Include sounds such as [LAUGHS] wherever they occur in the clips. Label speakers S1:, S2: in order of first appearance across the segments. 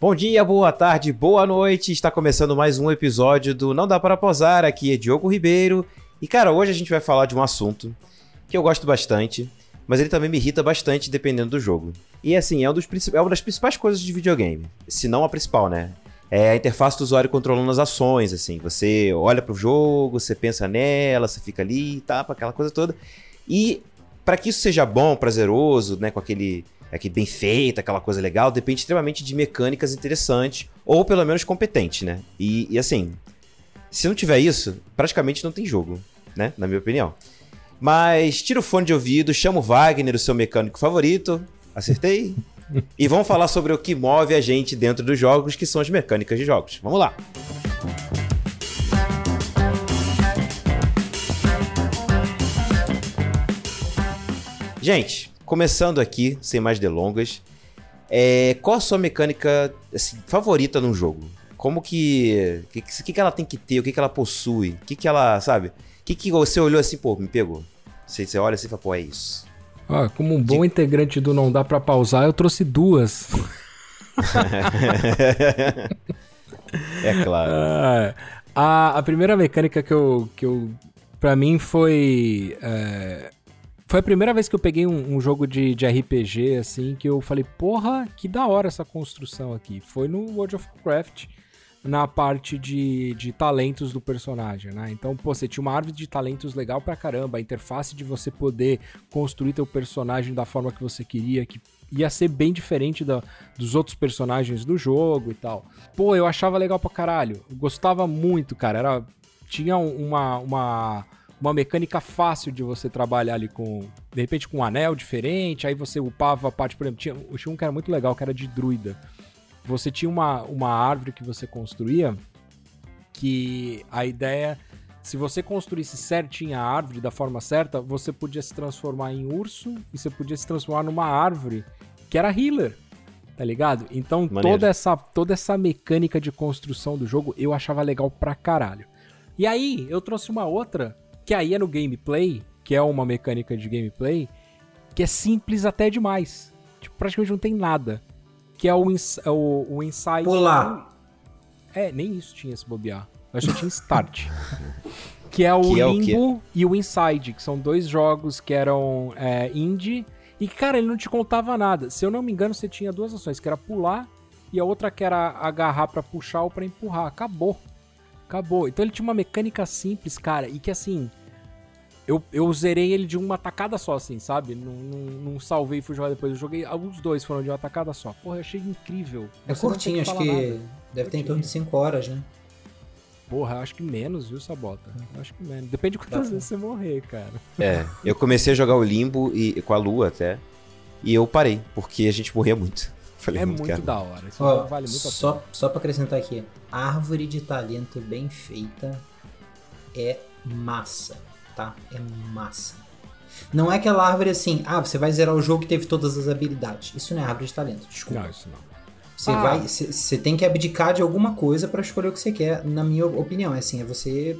S1: Bom dia, boa tarde, boa noite. Está começando mais um episódio do Não Dá Para Posar. Aqui é Diogo Ribeiro. E cara, hoje a gente vai falar de um assunto que eu gosto bastante, mas ele também me irrita bastante dependendo do jogo. E assim, é, um dos, é uma das principais coisas de videogame. Se não a principal, né? É a interface do usuário controlando as ações, assim. Você olha pro jogo, você pensa nela, você fica ali, tapa, aquela coisa toda. E para que isso seja bom, prazeroso, né, com aquele é que bem feita, aquela coisa legal, depende extremamente de mecânicas interessantes, ou pelo menos competente, né? E, e, assim, se não tiver isso, praticamente não tem jogo, né? Na minha opinião. Mas tira o fone de ouvido, chama o Wagner, o seu mecânico favorito. Acertei? e vamos falar sobre o que move a gente dentro dos jogos, que são as mecânicas de jogos. Vamos lá! Gente, começando aqui, sem mais delongas, é, qual a sua mecânica assim, favorita num jogo? Como que. O que, que, que, ela tem que ter? O que, que ela possui? O que, que ela, sabe? O que, que você olhou assim, pô, me pegou? Você, você olha assim e fala, pô, é isso.
S2: Ah, como um bom De... integrante do Não Dá Pra Pausar, eu trouxe duas. [LAUGHS]
S1: é claro.
S2: Ah, a, a primeira mecânica que eu. Que eu pra mim foi. É, foi a primeira vez que eu peguei um, um jogo de, de, RPG, assim, que eu falei, porra, que da hora essa construção aqui. Foi no World of Warcraft, na parte de, de talentos do personagem, né? Então, pô, você tinha uma árvore de talentos legal pra caramba, a interface de você poder construir teu personagem da forma que você queria, que ia ser bem diferente da, dos outros personagens do jogo e tal. Pô, eu achava legal pra caralho. Gostava muito, cara. Era, tinha uma, uma uma mecânica fácil de você trabalhar ali com, de repente, com um anel diferente, aí você upava a parte, por exemplo, tinha, tinha um que era muito legal, que era de druida. Você tinha uma, uma árvore que você construía, que a ideia, se você construísse certinho a árvore da forma certa, você podia se transformar em urso e você podia se transformar numa árvore que era healer tá ligado? Então toda essa, toda essa mecânica de construção do jogo eu achava legal pra caralho. E aí eu trouxe uma outra que aí é no gameplay, que é uma mecânica de gameplay, que é simples até demais. Tipo, praticamente não tem nada. Que é o, ins é o, o Inside.
S3: Pular.
S2: É, nem isso tinha esse bobear. Eu acho que tinha Start. [LAUGHS] que é o que Limbo é o e o Inside, que são dois jogos que eram é, indie. E, cara, ele não te contava nada. Se eu não me engano, você tinha duas ações, que era pular e a outra que era agarrar para puxar ou para empurrar. Acabou. Acabou. Então ele tinha uma mecânica simples, cara, e que assim, eu, eu zerei ele de uma tacada só, assim, sabe? Não, não, não salvei e fui jogar depois. Eu joguei. Os dois foram de uma tacada só. Porra, eu achei incrível.
S3: É Você curtinho, acho que nada. deve ter em torno de 5 horas, né?
S2: Porra, acho que menos, viu, Sabota? Acho que menos. Depende de quantas Dá vezes você morrer, cara.
S1: É, eu comecei a jogar o Limbo e, com a Lua até. E eu parei, porque a gente morria muito. [LAUGHS]
S2: Falei, é muito, muito da hora.
S3: Isso Ó, vale muito a só, pena. Só pra acrescentar aqui: árvore de talento bem feita é massa tá? É massa. Não é aquela árvore assim, ah, você vai zerar o jogo que teve todas as habilidades. Isso não é árvore de talento, desculpa.
S2: Não, isso não.
S3: Você ah. vai, você tem que abdicar de alguma coisa para escolher o que você quer, na minha opinião. É assim, é você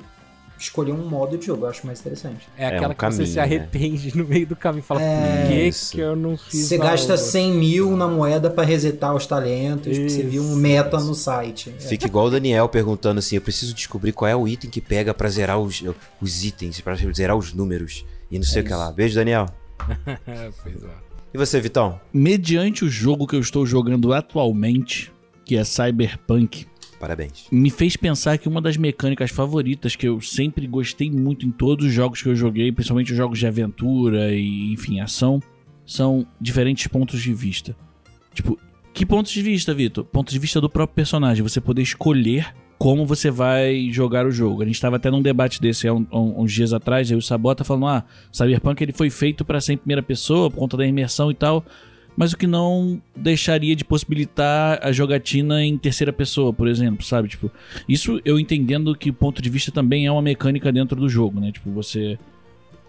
S3: escolher um modo de jogo, eu acho mais interessante.
S2: É aquela é um que caminho, você se né? arrepende né? no meio do caminho e fala, é, por que, isso. que eu não fiz
S3: Você gasta 100 mil na moeda para resetar os talentos, isso. você viu um meta no site.
S1: É. Fica igual o Daniel perguntando assim, eu preciso descobrir qual é o item que pega para zerar os, os itens, para zerar os números e não sei o que lá. Beijo, Daniel. [LAUGHS] pois é. E você, Vitão?
S4: Mediante o jogo que eu estou jogando atualmente, que é Cyberpunk,
S1: Parabéns.
S4: Me fez pensar que uma das mecânicas favoritas que eu sempre gostei muito em todos os jogos que eu joguei, principalmente os jogos de aventura e, enfim, ação, são diferentes pontos de vista. Tipo, que pontos de vista, Vitor? Pontos de vista do próprio personagem. Você poder escolher como você vai jogar o jogo. A gente estava até num debate desse há um, um, uns dias atrás, aí o Sabota falando, ah, Cyberpunk ele foi feito para ser em primeira pessoa, por conta da imersão e tal mas o que não deixaria de possibilitar a jogatina em terceira pessoa, por exemplo, sabe? Tipo, isso eu entendendo que o ponto de vista também é uma mecânica dentro do jogo, né? Tipo, você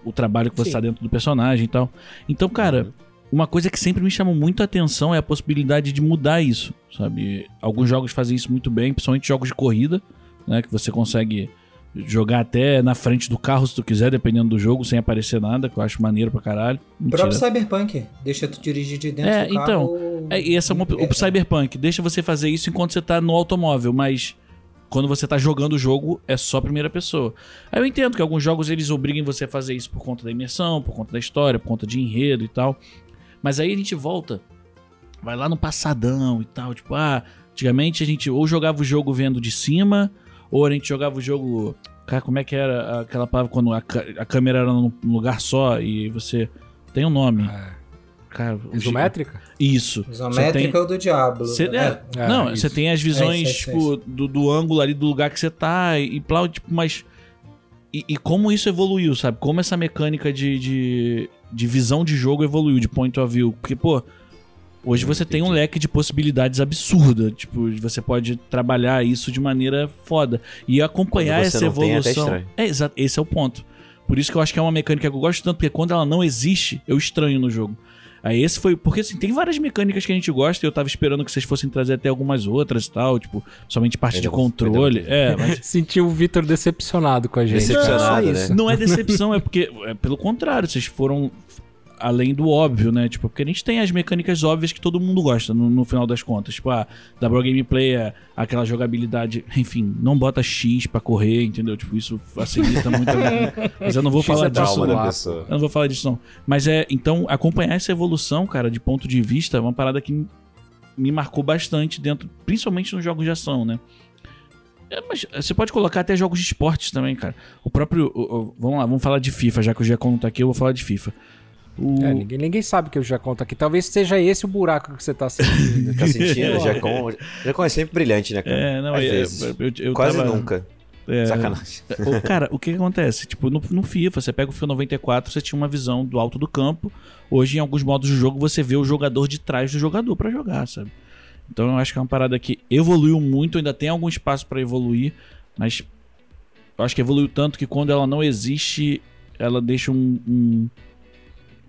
S4: o trabalho que você está dentro do personagem e tal. Então, cara, uhum. uma coisa que sempre me chamou muito a atenção é a possibilidade de mudar isso, sabe? Alguns jogos fazem isso muito bem, principalmente jogos de corrida, né, que você consegue jogar até na frente do carro se tu quiser, dependendo do jogo, sem aparecer nada, que eu acho maneiro pra caralho.
S3: O próprio Cyberpunk, deixa tu dirigir de dentro é, do
S4: então,
S3: carro.
S4: É, e essa é uma, o Cyberpunk deixa você fazer isso enquanto você tá no automóvel, mas quando você tá jogando o jogo é só primeira pessoa. Aí eu entendo que alguns jogos eles obriguem você a fazer isso por conta da imersão, por conta da história, por conta de enredo e tal. Mas aí a gente volta, vai lá no passadão e tal, tipo, ah, antigamente a gente ou jogava o jogo vendo de cima, ou a gente jogava o jogo, cara, como é que era aquela palavra quando a, a câmera era num lugar só e você tem um nome.
S2: É.
S4: Cara,
S2: Isométrica?
S4: Isso.
S3: Isométrica
S4: tem-
S3: é o do Diablo.
S4: Cê-
S3: né?
S4: é,
S2: É,
S4: não, você tem as visões,
S3: É isso, é isso,
S4: tipo, Do, do ângulo ali do lugar que você tá e, e plá, tipo, mas. E, e como isso evoluiu, sabe? Como essa mecânica de, de, de visão de jogo evoluiu, de point of view. Porque, pô, hoje você tem um leque de possibilidades absurda. Tipo, você pode trabalhar isso de maneira foda. E acompanhar essa
S1: não tem, é
S4: evolução.
S1: estranho.
S4: É, exato, esse é o ponto. Por isso que eu acho que é uma mecânica que eu gosto tanto, porque quando ela não existe, eu estranho no jogo. Aí esse foi. Porque assim, tem várias mecânicas que a gente gosta e eu tava esperando que vocês fossem trazer até algumas outras e tal, tipo, somente parte
S1: Ainda
S4: de
S1: vou-
S4: controle.
S1: vou-
S4: É, mas. [LAUGHS]
S2: Senti o Vitor decepcionado com a gente.
S1: Decepcionado,
S2: Só
S1: né?
S2: isso.
S4: Não é decepção, é porque. É pelo contrário, vocês foram além do óbvio, né? Tipo, porque a gente tem as mecânicas óbvias que todo mundo gosta, no, no final das contas. Tipo, a da Pro Gameplay é aquela jogabilidade, enfim, não bota X pra correr, entendeu? Tipo, isso facilita muito. a. Mas eu não vou
S2: X
S4: falar
S2: é
S4: disso.
S2: Lá,
S1: pessoa.
S4: Eu não vou falar disso, não. Mas é, então, acompanhar essa evolução, cara, de ponto de vista, é uma parada que me marcou bastante dentro, principalmente nos jogos de ação, né? É, mas você pode colocar até jogos de esportes também, cara. O próprio. o- o- vamos lá, vamos falar de FIFA, já que o Giacomo tá aqui, eu vou falar de FIFA. O,
S2: É, ninguém, ninguém sabe que eu já conto aqui. Talvez seja esse o buraco que você tá [LAUGHS] sentindo.
S1: Tá sentindo? Jacon, Jacon é sempre brilhante, né, cara?
S4: é, não,
S1: Às
S4: é,
S1: vezes.
S4: eu, eu- eu
S1: Quase
S4: tava-
S1: nunca.
S4: é,
S1: Sacanagem. [LAUGHS]
S4: O- cara, o que, que acontece? Tipo, no, no FIFA, você pega o FIFA 94, você tinha uma visão do alto do campo. Hoje, em alguns modos do jogo, você vê o jogador de trás do jogador pra jogar, sabe? Então eu acho que é uma parada que evoluiu muito, ainda tem algum espaço pra evoluir, mas eu acho que evoluiu tanto que quando ela não existe, ela deixa um, um,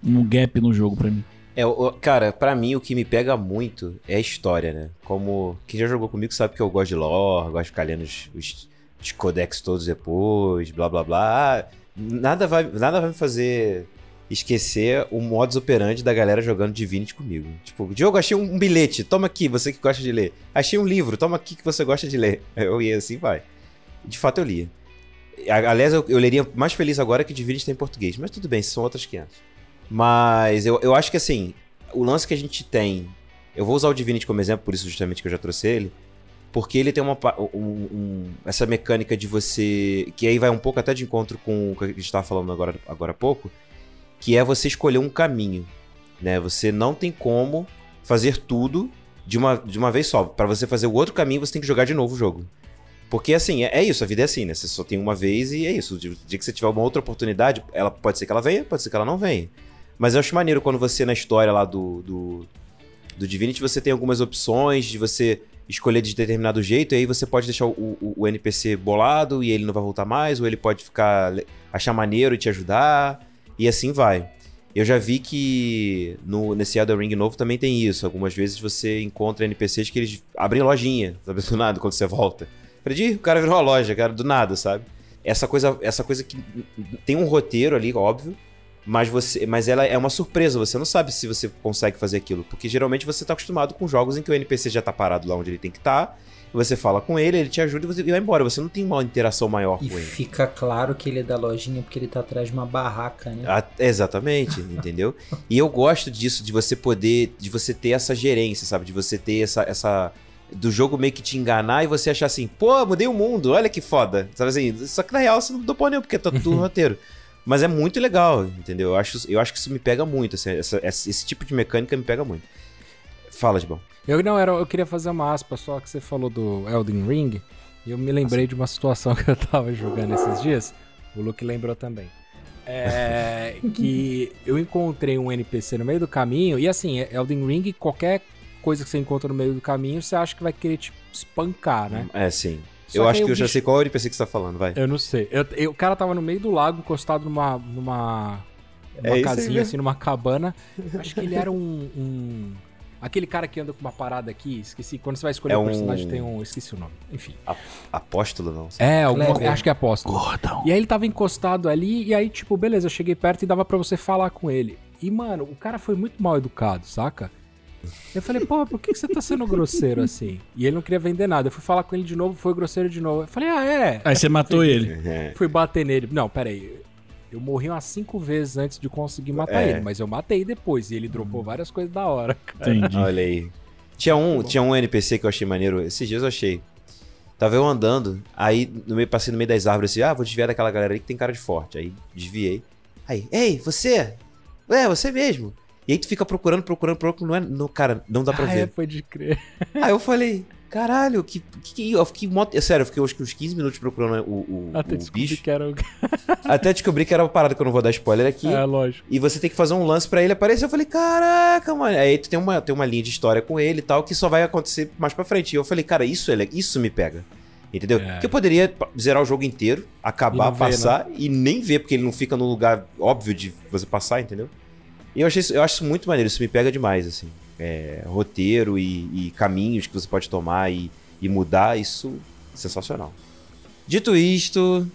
S4: um gap no jogo pra mim.
S1: É, cara, pra mim o que me pega muito é a história, né? Como quem já jogou comigo sabe que eu gosto de lore, gosto de ficar lendo os, os, os codex todos depois, blá blá blá. Ah, nada, vai, nada vai me fazer esquecer o modus operandi da galera jogando Divinity comigo. Tipo, Diogo, achei um, bilhete, toma aqui, você que gosta de ler. Achei um livro, toma aqui que você gosta de ler. [LAUGHS] Eu ia assim, vai. De fato eu lia. Aliás, eu, eu leria mais feliz agora que Divinity tem em português, mas tudo bem, são outras 500. Mas eu, eu acho que assim, o lance que a gente tem. Eu vou usar o Divinity como exemplo, por isso justamente que eu já trouxe ele. Porque ele tem uma. um- um- essa mecânica de você. Que aí vai um pouco até de encontro com o que a gente estava falando agora, agora há pouco. Que é você escolher um caminho. Né? Você não tem como fazer tudo de uma, de uma vez só. Para você fazer o outro caminho, você tem que jogar de novo o jogo. Porque assim, é, é isso, a vida é assim, né? Você só tem uma vez e é isso. O dia que você tiver uma outra oportunidade, ela pode ser que ela venha, pode ser que ela não venha. Mas eu acho maneiro quando você, na história lá do, do, do Divinity, você tem algumas opções de você escolher de determinado jeito, e aí você pode deixar o, o, o NPC bolado e ele não vai voltar mais, ou ele pode ficar achar maneiro e te ajudar, e assim vai. Eu já vi que no, nesse Elden Ring novo também tem isso. Algumas vezes você encontra NPCs que eles abrem lojinha, sabe? Do nada, quando você volta. "Ih, o cara virou uma loja, cara, do nada, sabe? Essa coisa, essa coisa que tem um roteiro ali, óbvio, mas você, mas ela é uma surpresa, você não sabe se você consegue fazer aquilo, porque geralmente você tá acostumado com jogos em que o NPC já tá parado lá onde ele tem que estar, você fala com ele, ele te ajuda e você vai embora, você não tem uma interação maior
S3: E
S1: com ele.
S3: fica claro que ele é da lojinha porque ele tá atrás de uma barraca, né?
S1: Ah, exatamente, [LAUGHS] entendeu? E eu gosto disso, de você poder, de você ter essa gerência, sabe? De você ter essa, essa do jogo meio que te enganar e você achar assim, pô, mudei o mundo, olha que foda, sabe assim? Só que na real você não mudou porra nenhuma, porque tá tudo no [LAUGHS] roteiro. Mas é muito legal, entendeu? Eu acho, eu acho que isso me pega muito, assim, essa- esse tipo de mecânica me pega muito. Fala, Gibão.
S2: Eu não, era, eu queria fazer uma aspa só que você falou do Elden Ring. E eu me lembrei de uma situação [LAUGHS] que eu tava jogando esses dias. O Luke lembrou também. É, [LAUGHS] que eu encontrei um NPC no meio do caminho. E assim, Elden Ring, qualquer coisa que você encontra no meio do caminho, você acha que vai querer te espancar, né?
S1: É, sim. Eu acho que
S2: o
S1: eu já
S2: bicho-
S1: sei qual NPC que você tá falando, vai.
S2: Eu não sei. Eu- eu- o cara tava no meio do lago, encostado numa. numa.
S1: É
S2: numa
S1: aí
S2: casinha, assim, numa cabana. Acho que ele era um. um- Aquele cara que anda com uma parada aqui, esqueci. Quando você vai escolher
S1: É
S2: o
S1: um-
S2: personagem, tem um. Esqueci o nome. Enfim.
S1: Apóstolo, não.
S2: É, alguma, acho que é apóstolo.
S4: Gordão.
S2: E aí ele tava encostado ali, e aí, tipo, beleza, eu cheguei perto e dava pra você falar com ele. E, mano, o cara foi muito mal educado, saca? Eu falei, pô, por que que você tá sendo grosseiro assim? E ele não queria vender nada. Eu fui falar com ele de novo, foi grosseiro de novo. Eu falei, ah, é?
S4: Aí você matou ele.
S1: É.
S2: Fui bater nele. Não, peraí. Eu morri umas cinco vezes antes de conseguir matar
S1: É.
S2: ele, mas eu matei depois. E ele dropou várias coisas da hora, cara.
S4: Entendi.
S1: Olha aí. Tinha um, tinha um NPC que eu achei maneiro. Esses dias eu achei. Tava eu andando, aí no meio, passei no meio das árvores assim, ah, vou desviar daquela galera aí que tem cara de forte. Aí desviei. Aí, ei, você! É, você mesmo. E aí tu fica procurando, procurando, procurando, não é. Não, cara, não dá pra [LAUGHS]
S2: ah, é,
S1: ver.
S2: pode crer.
S1: Aí eu falei, caralho, que. que, que eu fiquei mó- Sério, eu fiquei acho que uns 15 minutos procurando o, o,
S2: Até
S1: o bicho.
S2: que era o. [LAUGHS]
S1: Até descobri que era uma parada que eu não vou dar spoiler aqui.
S2: É, lógico.
S1: E você tem que fazer um lance pra ele aparecer. Eu falei, caraca, mano. Aí tu tem uma, tem uma linha de história com ele e tal, que só vai acontecer mais pra frente. E eu falei, cara, isso, é, le- isso me pega. Entendeu?
S2: É.
S1: Que eu poderia zerar o jogo inteiro,
S2: E
S1: acabar,
S2: não ver,
S1: passar e nem ver, porque ele não fica num lugar óbvio de você passar, entendeu? E eu, achei isso, eu acho isso muito maneiro, isso me pega demais, assim. É, roteiro e, e caminhos que você pode tomar e, e mudar, isso é sensacional. Dito isto,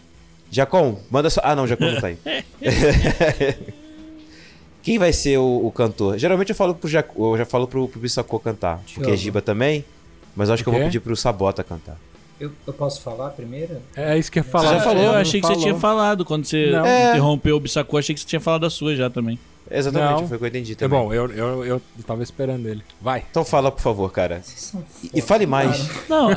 S1: Jacom, manda só. Ah, não, Jacom não tá aí. [LAUGHS] Quem vai ser o, o cantor? Geralmente eu falo pro Jac... eu já falo pro, pro Bissacô cantar, porque é. Giba também, mas eu acho que eu vou pedir pro Sabota cantar.
S3: Eu, eu posso falar primeiro?
S2: É isso que eu ia falar.
S1: já falou,
S4: eu achei que você
S2: falou.
S4: tinha falado. Quando você
S2: Não.
S1: É.
S4: interrompeu o Bissacô, achei que você tinha falado a sua já também.
S1: Exatamente,
S2: Não.
S1: foi o que eu entendi
S2: É
S1: também.
S2: bom, eu, eu, eu tava esperando ele. Vai.
S1: Então fala, por favor, cara.
S3: Vocês são
S1: E,
S3: foda,
S1: e fale mais.
S3: cara.
S4: Não, a,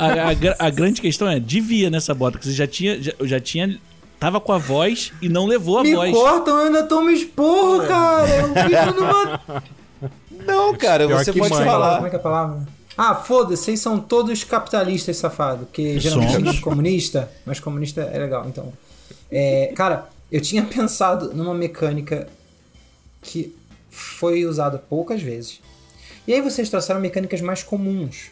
S4: a a grande questão é, devia nessa bota, que você já tinha, já, eu já tinha, tava com a voz e não levou a
S3: Me
S4: voz.
S3: cortam, eu ainda tomo esporro, cara. Eu vivo numa. [LAUGHS]
S1: Não, cara,
S2: Pior
S1: você pode
S2: mãe.
S1: falar.
S3: Como é que é a palavra? Ah, foda-se, vocês são todos capitalistas safados. Porque geralmente
S4: Somos.
S3: gente comunista, mas comunista é legal, então. É, cara, eu tinha [LAUGHS] pensado numa mecânica que foi usada poucas vezes. E aí vocês trouxeram mecânicas mais comuns.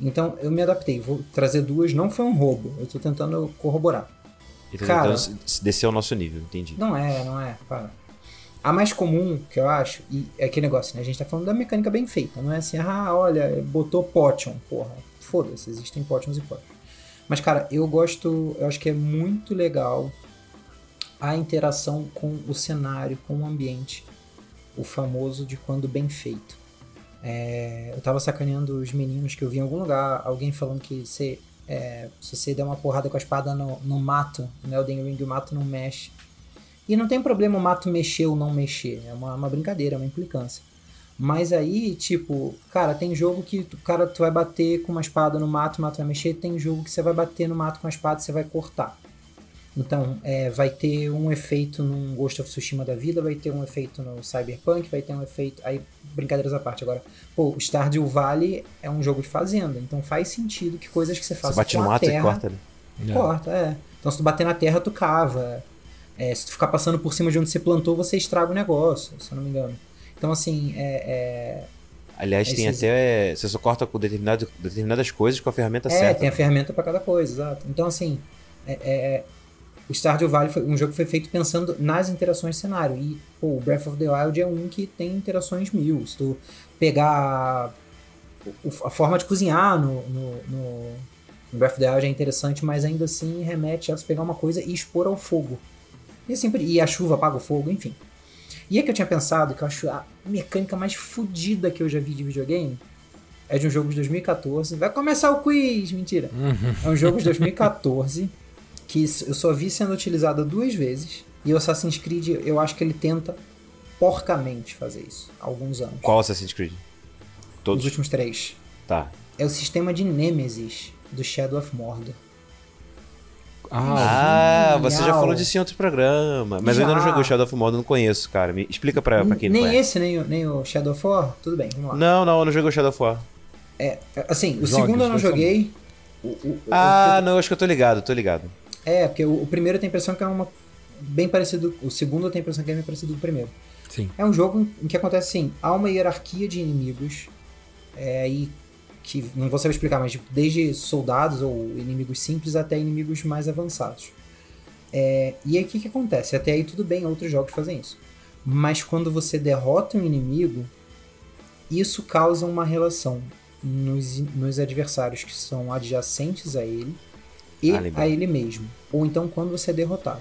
S3: Então eu me adaptei. Vou trazer duas, não foi um roubo. Eu tô tentando corroborar.
S1: E tá
S3: Cara.
S1: tentando se descer ao nosso nível, entendi.
S3: Não é, não é, para. A mais comum, que eu acho, e é aquele negócio, né? A gente tá falando da mecânica bem feita, não é assim, ah, olha, botou potion, porra. Foda-se, existem potions e potions. Mas, cara, eu gosto, eu acho que é muito legal a interação com o cenário, com o ambiente. O famoso de quando bem feito. É, eu tava sacaneando os meninos que eu vi em algum lugar, alguém falando que você, é, se você der uma porrada com a espada no, no mato, no Elden Ring, o mato não mexe. E não tem problema o mato mexer ou não mexer, é uma, uma brincadeira, é uma implicância. Mas aí, tipo, cara, tem jogo que tu, cara, tu vai bater com uma espada no mato, o mato vai mexer, tem jogo que você vai bater no mato com a espada e você vai cortar. Então, é, vai ter um efeito num Ghost of Tsushima da vida, vai ter um efeito no Cyberpunk, vai ter um efeito. Aí, brincadeiras à parte agora. Pô, o Stardew Valley é um jogo de fazenda, então faz sentido que coisas que você
S1: Você
S3: faça
S1: bate
S3: com
S1: no mato
S3: terra,
S1: e corta, né?
S3: Corta, é. Então se tu bater na terra, tu cava. É, se tu ficar passando por cima de onde você plantou, você estraga o negócio, se eu não me engano. Então, assim, é.
S1: Aliás, tem
S3: Esses-
S1: até. Você só corta com determinado, determinadas coisas com a ferramenta
S3: É, é
S1: certa.
S3: tem a ferramenta pra cada coisa, exato. Então, assim, é, é- o Stardew Valley foi um jogo que foi feito pensando nas interações de cenário. E, pô, o Breath of the Wild é um que tem interações mil. Se tu pegar a forma de cozinhar no, no, no, no Breath of the Wild é interessante, mas ainda assim remete a você pegar uma coisa e expor ao fogo. E, assim, e a chuva apaga o fogo, enfim. E é que eu tinha pensado que eu acho a mecânica mais fodida que eu já vi de videogame é de um jogo de 2014. Vai começar o quiz, mentira. É um jogo de 2014 que eu só vi sendo utilizado duas vezes. E o Assassin's Creed, eu acho que ele tenta porcamente fazer isso há alguns anos.
S1: Qual Assassin's Creed? Todos?
S3: Os últimos três.
S1: Tá.
S3: É o sistema de Nemesis do Shadow of Mordor.
S2: Ah,
S1: Ah, você já falou disso em outro programa. Mas eu ainda não
S3: Já.
S1: joguei o Shadow of Mordor, não conheço, cara. Me explica pra, pra quem
S3: nem
S1: não é.
S3: esse, nem o, nem o Shadow of War? Tudo bem, vamos lá.
S1: Não, não, eu não joguei o Shadow of War.
S3: É, assim, o
S2: Jogue,
S3: segundo eu não joguei. O- o- o-
S1: Ah, não, acho que eu tô ligado, tô ligado.
S3: É, porque o, o primeiro tem a impressão que é uma bem parecido. O segundo tenho a impressão que é bem parecido com o primeiro.
S2: Sim.
S3: É um jogo em que acontece assim: há uma hierarquia de inimigos, é, e que não vou saber explicar, mas desde soldados ou inimigos simples até inimigos mais avançados. É, e aí o que, que acontece? Até aí tudo bem, outros jogos fazem isso. Mas quando você derrota um inimigo, isso causa uma relação nos, nos adversários que são adjacentes a ele e
S1: Ah,
S3: a ele mesmo. Ou então quando você é derrotado.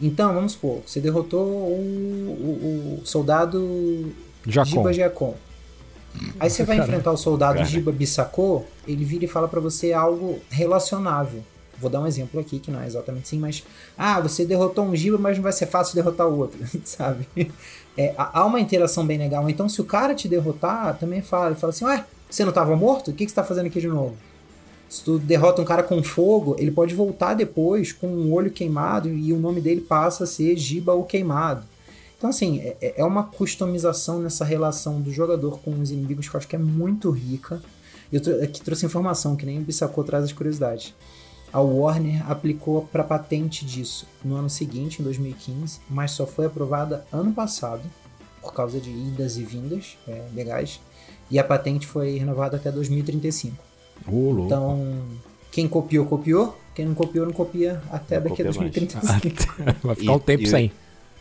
S3: Então, vamos supor, você derrotou o, o- o soldado
S2: Jacon.
S3: Giba Giacon. Aí você vai
S2: Caramba.
S3: enfrentar o soldado
S1: Cara.
S3: Jiba Bisako, ele vira e fala pra você algo relacionável. Vou dar um exemplo aqui, que não é exatamente assim, mas. Ah, você derrotou um Jiba, mas não vai ser fácil derrotar o outro, [LAUGHS] sabe? É, há há uma interação bem legal. Então, se o cara te derrotar, também fala. Ele fala assim: Ué, você não tava morto? O que, que você tá fazendo aqui de novo? Se tu derrota um cara com fogo, ele pode voltar depois com um olho queimado e o nome dele passa a ser Jiba o Queimado. Então, assim, é, é uma customização nessa relação do jogador com os inimigos que eu acho que é muito rica. Eu aqui trouxe informação, que nem o Bissacô traz as curiosidades. A Warner aplicou para patente disso no ano seguinte, em 2015, mas só foi aprovada ano passado, por causa de idas e vindas é, legais. E a patente foi renovada até 2035.
S2: Louco.
S3: Então, quem copiou, copiou. Quem não copiou, não copia até
S1: Não
S3: daqui a
S1: copia mais.
S3: 2035. [LAUGHS]
S2: vai ficar um tempo
S1: e-
S2: sem.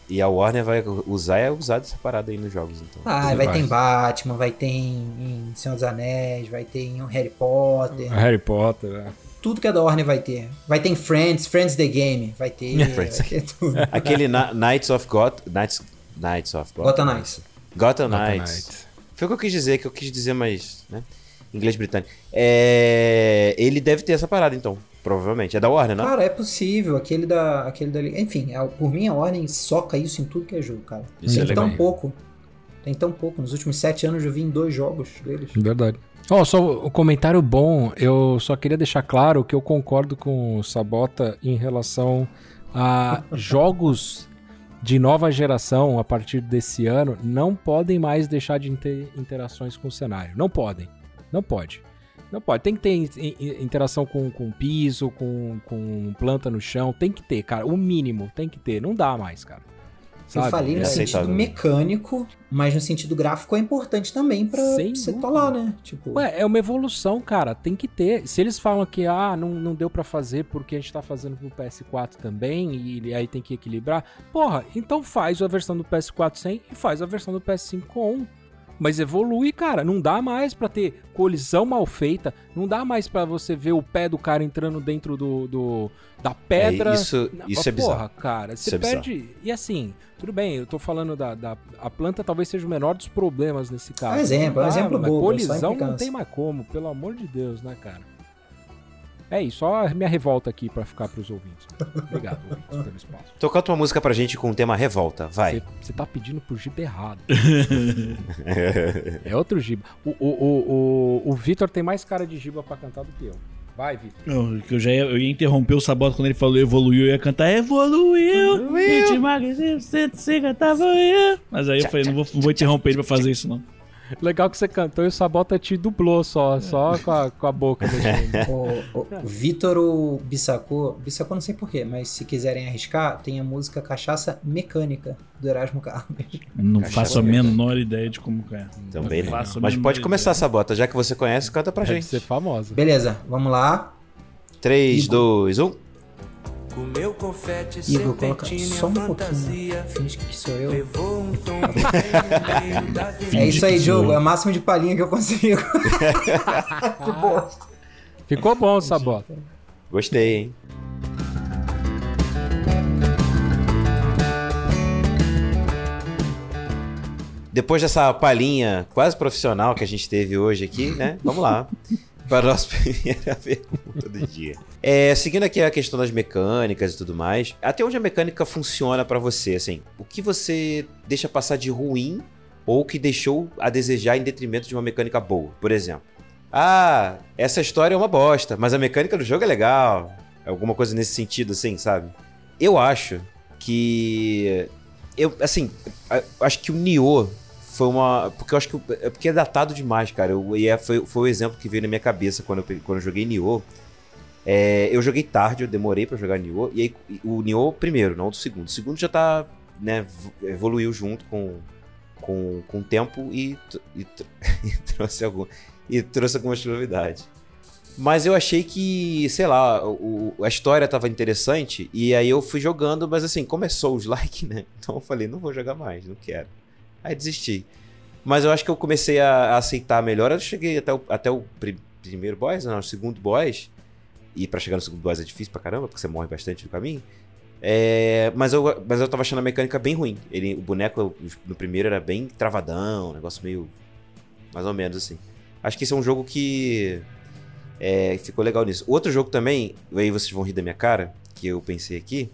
S1: E a Warner vai usar é usar essa parada aí nos jogos, então.
S3: Ah, vai
S2: vai.
S3: ter em Batman, vai ter em, Senhor dos Anéis, vai ter em Harry Potter.
S2: Harry Potter, é.
S3: Tudo que é da Warner vai ter. Vai ter em Friends, Friends the Game, vai ter, [LAUGHS] vai ter tudo. [LAUGHS]
S1: Aquele Knights of God. Knights, Knights of God.
S3: Gotham Knights.
S1: Gotham Knights.
S2: Knights.
S1: Foi o que eu quis dizer, que eu quis dizer mais, né? Inglês britânico. É... Ele deve ter essa parada, então. Provavelmente. É da Warner, não?
S3: Cara, é possível. Aquele da. Aquele da enfim, é- por mim a Warner soca isso em tudo que é jogo, cara.
S1: Isso
S3: Tem
S1: é legal.
S3: tão pouco. Tem tão pouco. Nos últimos sete anos eu vi em dois jogos deles.
S2: Verdade. Ó, só o comentário bom, eu só queria deixar claro que eu concordo com o Sabota em relação a [LAUGHS] jogos de nova geração a partir desse ano não podem mais deixar de ter interações com o cenário. Não podem. Não pode. Não pode. Tem que ter in- in- interação com, com piso, com, com planta no chão. Tem que ter, cara. O mínimo tem que ter. Não dá mais, cara. Sabe?
S3: eu falei no
S1: É
S3: sentido
S1: aceitável.
S3: mecânico, mas no sentido gráfico é importante também pra
S2: Sem
S3: você
S2: dúvida.
S3: tá lá, né? Tipo,
S2: Ué, é uma evolução, cara. Tem que ter. Se eles falam que ah, não, não deu pra fazer porque a gente tá fazendo pro PS4 também e aí tem que equilibrar, porra, então faz a versão do PS4 sem e faz a versão do PS5 com. Mas evolui, cara. Não dá mais pra ter colisão mal feita. Não dá mais pra você ver o pé do cara entrando dentro do, do- da pedra.
S1: É, isso é
S2: Porra,
S1: bizarro.
S2: cara,
S1: Isso
S2: você
S1: é bizarro.
S2: perde. E assim, tudo bem, eu tô falando da, da. A planta talvez seja o menor dos problemas nesse caso.
S3: É um exemplo, é um exemplo é só
S2: Colisão não tem mais como, pelo amor de Deus, né, cara? É isso, só a minha revolta aqui pra ficar pros ouvintes. Obrigado, ouvintes, pelo espaço.
S1: Então canta uma música pra gente com o tema revolta. Vai.
S2: Você tá pedindo pro Giba errado. [LAUGHS] é outro Giba. O, o, o, o, o Vitor tem mais cara de Giba pra cantar do que eu. Vai, Vitor.
S4: Não, que eu já ia, eu ia interromper o Sabota quando ele falou evoluiu, eu ia cantar evoluiu, e te emagreci, você se cantava eu. Mas aí eu falei, não vou, não vou interromper ele pra fazer isso não.
S2: Legal que você cantou e o Sabota te dublou só, só com a, com a boca. [LAUGHS]
S3: O, o Vitor o Bissacô, Bissacô não sei porquê, mas se quiserem arriscar, tem a música Cachaça Mecânica do Erasmo Carlos.
S4: Não
S1: Cachaça
S4: faço a menor ideia de como é.
S1: Também não.
S4: faço a
S1: Mas pode
S4: ideia.
S1: começar, Sabota. Já que você conhece, canta pra
S2: Deve
S1: gente.
S2: ser famosa.
S3: Beleza, vamos lá.
S1: 3, 2, 1.
S5: Comeu confete,
S3: Igor, coloca só um pouquinho.
S5: fantasia.
S3: Finge que sou eu.
S5: Levou um tom vida.
S3: É isso aí, jogo. É o máximo de palhinha que eu consigo. [LAUGHS] que bosta.
S2: Ficou bom, Sabota.
S1: Gostei, hein? Depois dessa palhinha quase profissional que a gente teve hoje aqui, né? Vamos lá. Para [LAUGHS] a nossa primeira pergunta do dia. É, seguindo aqui a questão das mecânicas e tudo mais, até onde a mecânica funciona pra você, assim? O que você deixa passar de ruim ou que deixou a desejar em detrimento de uma mecânica boa? Por exemplo, ah, essa história é uma bosta, mas a mecânica do jogo é legal. Alguma coisa nesse sentido, assim, sabe? Eu acho que. Eu, assim, acho que o Nioh foi uma. Porque eu acho que. É porque é datado demais, cara. Eu, e é- foi, foi o exemplo que veio na minha cabeça quando eu, quando eu joguei Nioh. É, eu joguei tarde, eu demorei pra jogar Nioh. E aí, o Nioh primeiro, não o segundo. O segundo já tá. né, evoluiu junto com, com, com o tempo e, e, [LAUGHS] e trouxe algum, e trouxe algumas novidades. Mas eu achei que, sei lá, o, a história tava interessante e aí eu fui jogando, mas assim, começou os [LAUGHS] like, né? Então eu falei, não vou jogar mais, não quero. Aí desisti. Mas eu acho que eu comecei a, a aceitar melhor. Eu cheguei até o, até o pri- primeiro boss, não, o segundo boss. E pra chegar no segundo boss é difícil pra caramba, porque você morre bastante no caminho. É, mas, eu, mas eu tava achando a mecânica bem ruim. Ele, o boneco no primeiro era bem travadão, um negócio meio mais ou menos assim. Acho que esse é um jogo que é, ficou legal nisso. Outro jogo também, aí vocês vão rir da minha cara, que eu pensei aqui,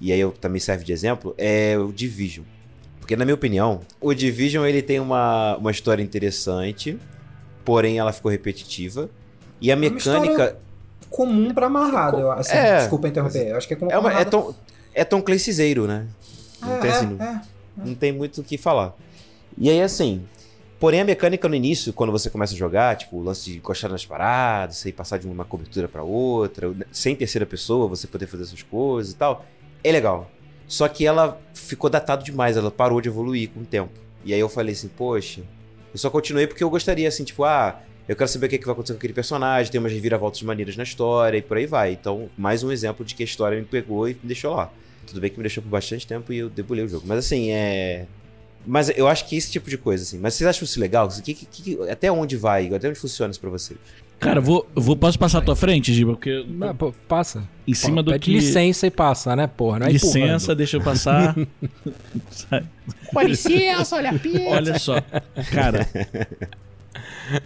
S1: e aí eu também serve de exemplo, é o Division. Porque na minha opinião, o Division ele tem uma, uma história interessante, porém ela ficou repetitiva. E a
S3: É
S1: mecânica
S3: história comum pra amarrado. Eu, assim,
S1: É,
S3: desculpa interromper. Eu acho que é comum
S1: é, uma, é. Tom, é Tom Clancyzeiro, né? Não
S3: É,
S1: tem
S3: é,
S1: assim,
S3: é.
S1: não tem muito o que falar. E aí, assim, porém a mecânica no início, quando você começa a jogar, tipo, o lance de encostar nas paradas, você passar de uma cobertura pra outra, sem terceira pessoa, você poder fazer essas coisas e tal, é legal. Só que ela ficou datado demais, ela parou de evoluir com o tempo. E aí eu falei assim, poxa, eu só continuei porque eu gostaria, assim, tipo, ah, eu quero saber o que, que vai acontecer com aquele personagem, tem umas reviravoltas maneiras na história e por aí vai. Então, mais um exemplo de que a história me pegou e me deixou lá. Tudo bem que me deixou por bastante tempo e eu debulhei o jogo. Mas assim, é. Mas eu acho que esse tipo de coisa, assim. Mas vocês acham isso legal? Que, que- que- até onde vai? Até onde funciona isso pra vocês?
S4: Cara, vou, vou, posso passar à tua frente, Giba? Porque
S2: Ah, pô, passa.
S4: em cima
S2: Pô,
S4: do
S2: pede
S4: que...
S2: licença e passa, né, porra? Não é
S4: Licença,
S2: empurrando.
S4: deixa eu passar. [LAUGHS] Sai.
S6: Com licença, olha a pizza.
S4: Olha só, cara.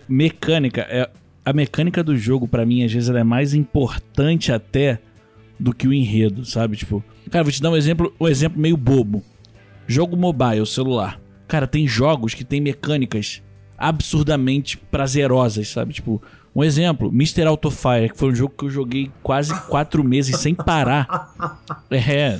S4: Mecânica, é, a mecânica do jogo, pra mim, às vezes, ela é mais importante até do que o enredo, sabe? Tipo, cara, vou te dar um exemplo, um exemplo meio bobo. Jogo mobile, celular. Cara, tem jogos que tem mecânicas absurdamente prazerosas, sabe? Tipo, um exemplo, Mr. Autofire, que foi um jogo que eu joguei quase quatro meses sem parar. É,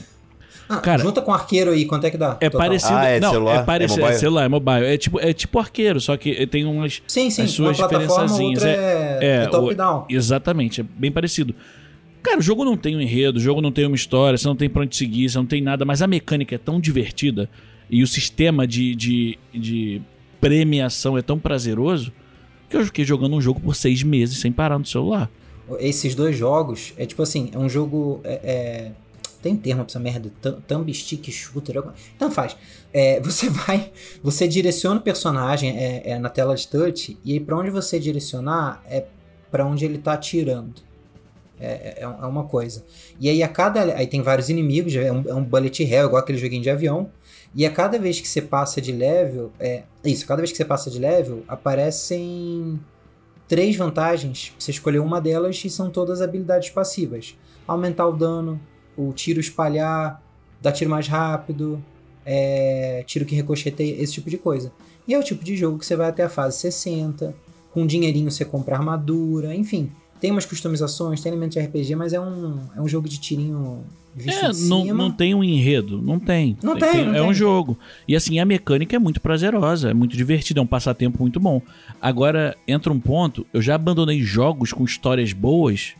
S3: Ah,
S4: Cara,
S3: junta com arqueiro aí, quanto é que dá?
S4: é
S3: total?
S4: parecido.
S1: Ah, é
S4: não,
S1: celular?
S4: é parecido.
S1: É
S4: É,
S1: mobile?
S4: celular, é mobile. É tipo, é tipo arqueiro, só que tem umas.
S3: Sim, sim.
S4: as suas
S3: uma plataforma,
S4: diferençazinhas.
S3: outra é, é
S4: o-
S3: top-down.
S4: Exatamente, é bem parecido. Cara, o jogo não tem um enredo, o jogo não tem uma história, você não tem pra onde seguir, você não tem nada, mas a mecânica é tão divertida e o sistema de, de, de premiação é tão prazeroso que eu fiquei jogando um jogo por seis meses sem parar no celular.
S3: Esses dois jogos, é tipo assim, é um jogo. é- é- Tem termo pra essa merda? Thumb- stick shooter? alguma- Então faz. É, você [LAUGHS] vai. Você direciona o personagem é, é na tela de touch, e aí pra onde você direcionar é pra onde ele tá atirando. É, é- é uma coisa. E aí a cada. Aí tem vários inimigos, é um, é um bullet hell, igual aquele joguinho de avião. E a cada vez que você passa de level. É, isso, cada vez que você passa de level, aparecem três vantagens. Você escolher uma delas e são todas habilidades passivas. Aumentar o dano, o tiro espalhar, dar tiro mais rápido, é, tiro que ricocheteia, esse tipo de coisa. E é o tipo de jogo que você vai até a fase 60, com dinheirinho você compra armadura, enfim. Tem umas customizações, tem elementos de RPG, mas é um, é um jogo de tirinho visto
S4: É,
S3: de
S4: não,
S3: cima.
S4: não tem um enredo, não tem.
S3: Não tem, não
S4: é um
S3: tem.
S4: jogo. E assim, a mecânica é muito prazerosa, é muito divertida, é um passatempo muito bom. Agora, entra um ponto, eu já abandonei jogos com histórias boas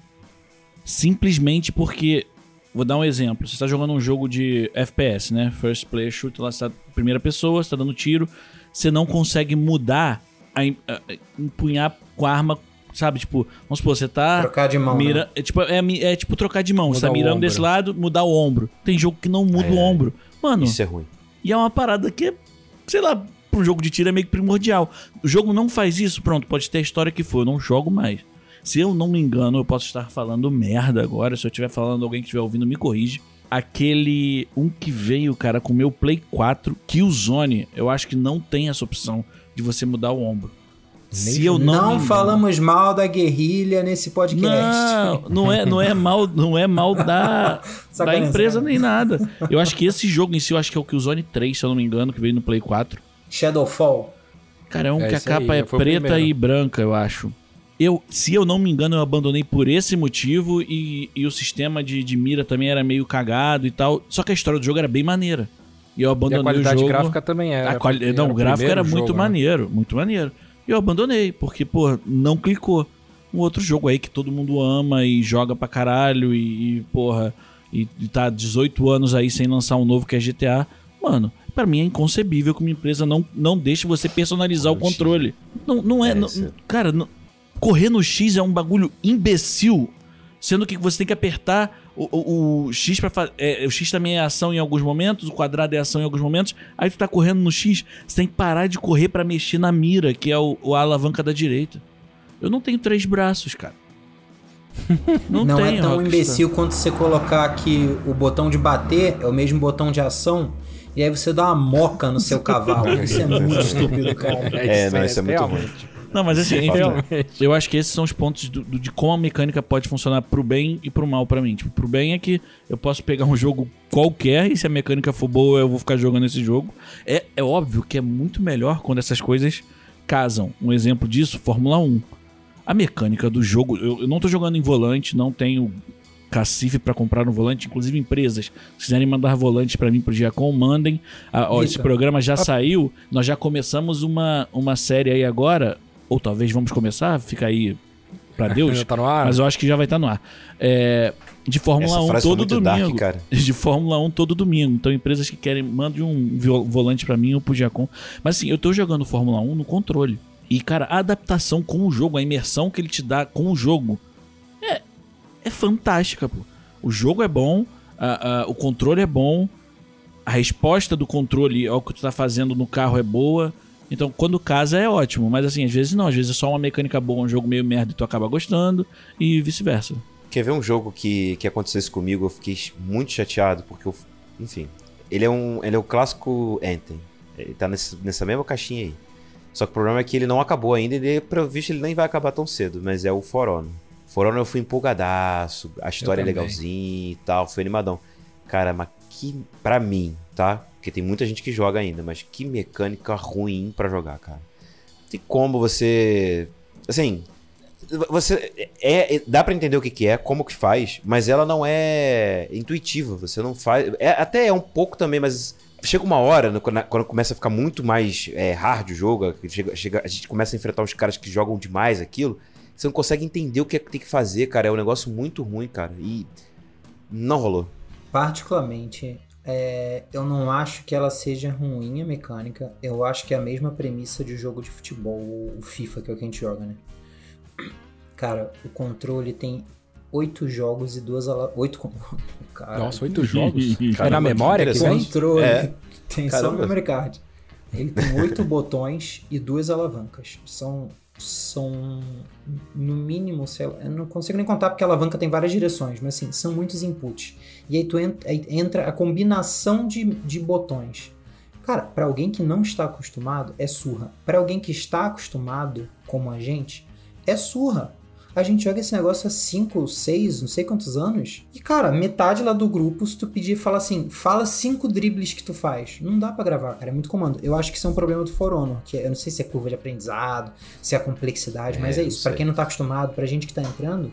S4: simplesmente porque. Vou dar um exemplo. Você está jogando um jogo de FPS, né? First player shooter, lá você tá primeira pessoa, você tá dando tiro. Você não consegue mudar, a, a- a- empunhar com a arma, sabe? Tipo, vamos supor, você tá.
S3: Trocar de mão.
S4: Mira,
S3: né?
S4: é, tipo, é, é tipo trocar de mão. Você tá
S2: Mudar
S4: mirando desse lado, mudar o ombro. Tem jogo que não muda o ombro. Mano,
S1: Isso é ruim.
S4: e é uma parada que é, sei lá, pra um jogo de tiro é meio que primordial. O jogo não faz isso, pronto, pode ter a história que for, eu não jogo mais. Se eu não me engano, eu posso estar falando merda agora. Se eu estiver falando, alguém que estiver ouvindo, me corrige. Aquele. Um que veio, cara, com o meu Play 4, Killzone, eu acho que não tem essa opção de você mudar o ombro. Se eu não.
S3: Não falamos mal da guerrilha nesse podcast.
S4: Não, não é, não é mal, não é mal da, [LAUGHS] da empresa nem nada. Eu acho que esse jogo em si, eu acho que é o Killzone 3, se eu não me engano, que veio no Play 4.
S3: Shadowfall.
S4: Cara, é um
S2: É
S4: que a
S2: esse aí,
S4: capa é preta e branca, eu acho. Eu, se eu não me engano, eu abandonei por esse motivo e, e o sistema de, de mira também era meio cagado e tal. Só que a história do jogo era bem maneira. E eu
S2: E
S4: abandonei
S2: a qualidade
S4: o jogo.
S2: gráfica também era.
S4: A quali- Não,
S2: era
S4: o gráfico era muito
S2: jogo, né?
S4: maneiro, muito maneiro. E eu abandonei, porque, pô, não clicou. Um outro jogo aí que todo mundo ama e joga pra caralho e, e, porra, e, e tá 18 anos aí sem lançar um novo que é GTA. Mano, pra mim é inconcebível que uma empresa não, não deixe você personalizar o
S1: No X.
S4: controle. Não, não é.
S1: É,
S4: não-
S1: isso.
S4: cara, não- correr no X é um bagulho imbecil. Sendo que você tem que apertar o, o- o X pra fazer. o X também é ação em alguns momentos, o quadrado é ação em alguns momentos. Aí tu tá correndo no X, você tem que parar de correr pra mexer na mira, que é o, o- a alavanca da direita. Eu não tenho três braços, cara. [LAUGHS] Não,
S3: Não,
S4: tenho,
S3: é tão
S4: Rockstar.
S3: imbecil quanto você colocar que o botão de bater é o mesmo botão de ação e aí você dá uma moca no seu [LAUGHS] cavalo. Isso é muito [LAUGHS] estúpido, cara.
S1: É, não, isso é muito
S2: realmente.
S4: Não, mas assim, [LAUGHS] enfim,
S2: Realmente.
S4: eu acho que esses são os pontos do- do- de como a mecânica pode funcionar pro bem e pro mal pra mim. Tipo, pro bem é que eu posso pegar um jogo qualquer e se a mecânica for boa eu vou ficar jogando esse jogo. É, é óbvio que é muito melhor quando essas coisas casam. Um exemplo disso, Fórmula 1. A mecânica do jogo, eu, eu não tô jogando em volante, não tenho cacife pra comprar no volante, inclusive empresas, se quiserem mandar volantes pra mim pro Giacom, mandem. Ah, ó, esse programa já saiu, nós já começamos uma, uma série aí agora, ou talvez vamos começar, fica aí pra [LAUGHS] Deus,
S2: Já tá no ar?
S4: mas eu acho que já vai estar no ar. É, de Fórmula
S1: Essa
S4: 1
S1: frase foi
S4: todo
S1: dark,
S4: domingo.
S1: cara. [LAUGHS]
S4: De Fórmula 1 todo domingo. Então, empresas que querem, mandem um volante pra mim ou pro Giacom. Mas assim, eu tô jogando Fórmula 1 no controle. E, cara, a adaptação com o jogo, a imersão que ele te dá com o jogo é, é fantástica, pô. O jogo é bom, a- a- o controle é bom, a resposta do controle ao que tu tá fazendo no carro é boa. Então, quando casa é ótimo, mas assim, às vezes não, às vezes é só uma mecânica boa, um jogo meio merda e tu acaba gostando, e vice-versa.
S1: Quer ver um jogo que, que acontecesse comigo? Eu fiquei muito chateado, porque eu. Enfim. Ele é um. Ele é o clássico Anthem. Ele tá nesse- nessa mesma caixinha aí. Só que o problema é que ele não acabou ainda, e ele, pelo visto ele nem vai acabar tão cedo, mas é o For Honor. For Honor eu fui empolgadaço, a história é legalzinha e tal, foi animadão. Cara, mas que. Pra mim, tá? Porque tem muita gente que joga ainda, mas que mecânica ruim pra jogar, cara. Tem como você. Assim. Você. É, é- dá pra entender o que, que é, como que faz, mas ela não é intuitiva. Você não faz. É, até é um pouco também, mas chega uma hora, no- quando, quando começa a ficar muito mais é, hard o jogo, chega- chega- a gente começa a enfrentar os caras que jogam demais aquilo, você não consegue entender o que é que tem que fazer, cara. É um negócio muito ruim, cara. E não rolou.
S3: Particularmente, é, eu não acho que ela seja ruim a mecânica. Eu acho que é a mesma premissa de jogo de futebol, o FIFA, que é o que a gente joga, né? Cara, o controle tem oito jogos e duas ala... Oito... [LAUGHS] Cara,
S2: Nossa, oito jogos. [LAUGHS] é na
S1: Caramba,
S2: memória que
S1: que
S2: vem?
S3: controle
S1: É. [LAUGHS]
S3: tem só o
S1: Caramba.
S3: memory card. Ele tem oito botões e duas alavancas. São, são no mínimo, sei lá, eu não consigo nem contar porque a alavanca tem várias direções, mas assim, são muitos inputs. E aí tu entra, a combinação de, de botões. Cara, pra alguém que não está acostumado, é surra. Pra alguém que está acostumado, como a gente, é surra. A gente joga esse negócio há 5, 6, não sei quantos anos. E, cara, metade lá do grupo, se tu pedir, fala assim, fala cinco dribles que tu faz. Não dá pra gravar, cara, é muito comando. Eu acho que isso é um problema do For Honor, que é- eu não sei se é curva de aprendizado, se é a complexidade,
S1: É,
S3: mas é
S1: não
S3: isso. Pra
S1: sei.
S3: quem não tá acostumado, pra gente que tá entrando,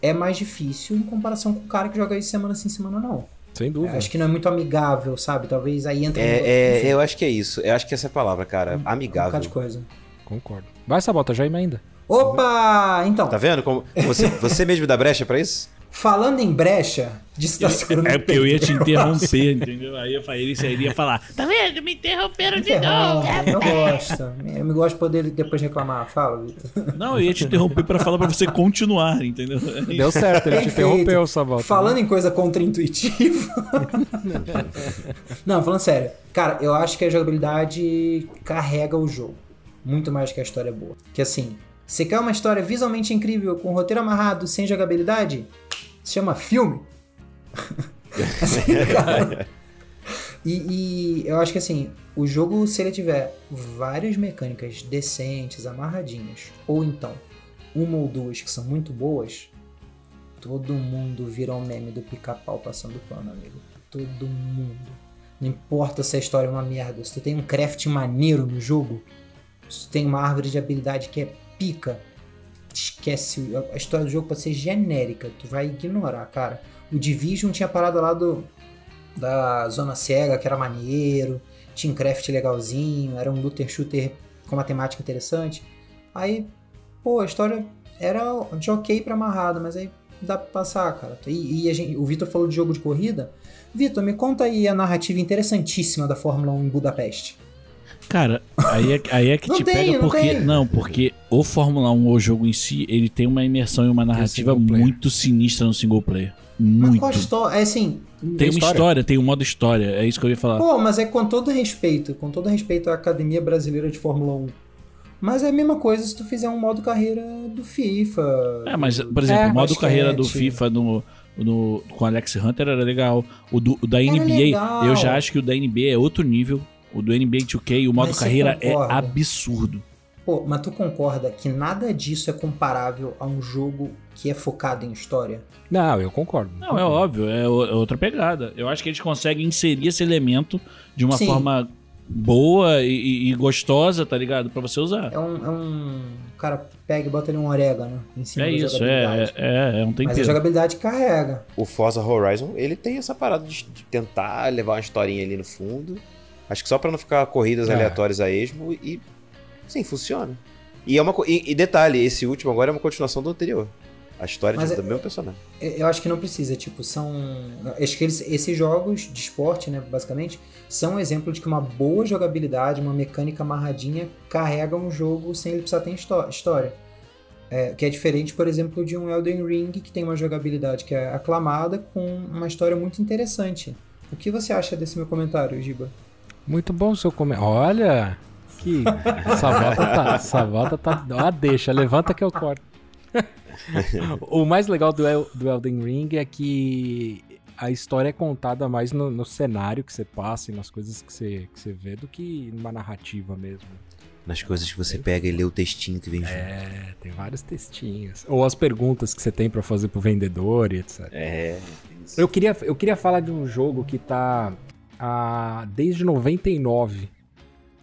S3: é mais difícil em comparação com o cara que joga isso semana sim, semana não.
S2: Sem
S3: Eu
S2: dúvida.
S3: acho que não é muito amigável, sabe? Talvez aí entra
S1: É,
S3: um-
S1: é, eu acho que é isso. Eu acho que essa é a palavra, cara.
S3: um
S1: Amigável.
S3: bocado de coisa.
S2: Concordo. Vai, Sabota, já emenda.
S3: Opa! Então,
S1: Tá vendo? Como você, você mesmo dá brecha pra isso?
S3: falando em brecha, tá segurando
S4: É
S3: o
S4: porque eu ia te interromper, entendeu? Aí eu falei, ele iria falar,
S6: Tá vendo? Me interromperam de novo.
S3: eu gosto. Eu me gosto de poder depois reclamar. Fala, Vitor.
S4: não, eu ia te interromper pra falar pra você continuar, entendeu?
S2: Deu certo, ele te interrompeu, Sabota.
S3: Falando em coisa contra-intuitiva. Não, falando sério. Cara, eu acho que a jogabilidade carrega o jogo. Muito mais que a história boa. Que assim, você quer uma história visualmente incrível, com roteiro amarrado, sem jogabilidade? Se chama filme. [LAUGHS] assim, cara. E, e eu acho que assim, o jogo, se ele tiver várias mecânicas decentes, amarradinhas, ou então uma ou duas que são muito boas, todo mundo vira um meme do pica-pau passando pano, amigo. Todo mundo. Não importa se a história é uma merda, se tu tem um craft maneiro no jogo, se tu tem uma árvore de habilidade que é pica, esquece. A história do jogo pode ser genérica, tu vai ignorar, cara. O Division tinha parado lá do da Zona Cega, que era maneiro, tinha um craft legalzinho, era um looter shooter com uma temática interessante. Aí, pô, a história era de ok pra amarrado, mas aí dá pra passar, cara. E, e gente- o Vitor falou de jogo de corrida. Vitor, me conta aí a narrativa interessantíssima da Fórmula 1 em Budapeste.
S4: Cara, aí é, aí é que
S3: Não
S4: te
S3: tem,
S4: pega
S3: não
S4: porque.
S3: tem.
S4: Não, porque o Fórmula 1, o jogo em si, ele tem uma imersão e uma narrativa muito sinistra no single player.
S3: Mas
S4: Muito.
S3: qual a história? É assim.
S4: Tem uma história, tem um modo história, é isso que eu ia falar.
S3: Pô, mas é com todo respeito, com todo respeito à Academia Brasileira de Fórmula 1. Mas é a mesma coisa se tu fizer um modo carreira do FIFA.
S4: É, mas, por exemplo,
S3: É,
S4: o modo
S3: basquete.
S4: carreira do FIFA no, no, com Alex Hunter era legal. O, do- o da
S3: Era
S4: NBA,
S3: legal.
S4: eu já acho que o da NBA é outro nível. O do NBA 2K, o modo carreira é absurdo.
S3: Pô, mas tu concorda que nada disso é comparável a um jogo que é focado em história?
S2: Não, eu concordo.
S4: Não, é óbvio, é, o- é outra pegada. Eu acho que eles conseguem inserir esse elemento de uma
S3: Sim.
S4: forma boa e, e- gostosa, tá ligado? Pra você usar.
S3: É um. É um o cara pega e bota ali um orégano em cima
S4: É
S3: da
S4: isso, é,
S3: jogabilidade.
S4: é, é, é um
S3: Mas a
S4: tempero.
S3: jogabilidade carrega.
S1: O Forza Horizon, ele tem essa parada de, de tentar levar uma historinha ali no fundo. Acho que só pra não ficar corridas
S2: É.
S1: aleatórias a esmo e. Sim, funciona. E, é uma, e, e detalhe, esse último agora é uma continuação do anterior. A história
S3: Mas
S1: de-
S3: é-
S1: do mesmo personagem.
S3: Eu acho que não precisa, tipo, são. Acho que eles- esses jogos de esporte, né, basicamente, são um exemplo de que uma boa jogabilidade, uma mecânica amarradinha, carrega um jogo sem ele precisar ter histó- história. É, que é diferente, por exemplo, de um Elden Ring, que tem uma jogabilidade que é aclamada com uma história muito interessante. O que você acha desse meu comentário, Giba?
S2: Muito bom o seu comentário. Olha, que [LAUGHS] essa volta tá, essa volta tá, ó, deixa, levanta que eu corto. [LAUGHS] o mais legal do, El- do Elden Ring é que a história é contada mais no, no cenário que você passa e nas coisas que você, que você vê do que numa narrativa mesmo.
S1: Nas coisas que você pega e lê o textinho que vem junto.
S2: É, tem vários textinhos. Ou as perguntas que você tem pra fazer pro vendedor e etc.
S1: É.
S2: Eu queria, eu queria falar de um jogo que tá ah, desde 99.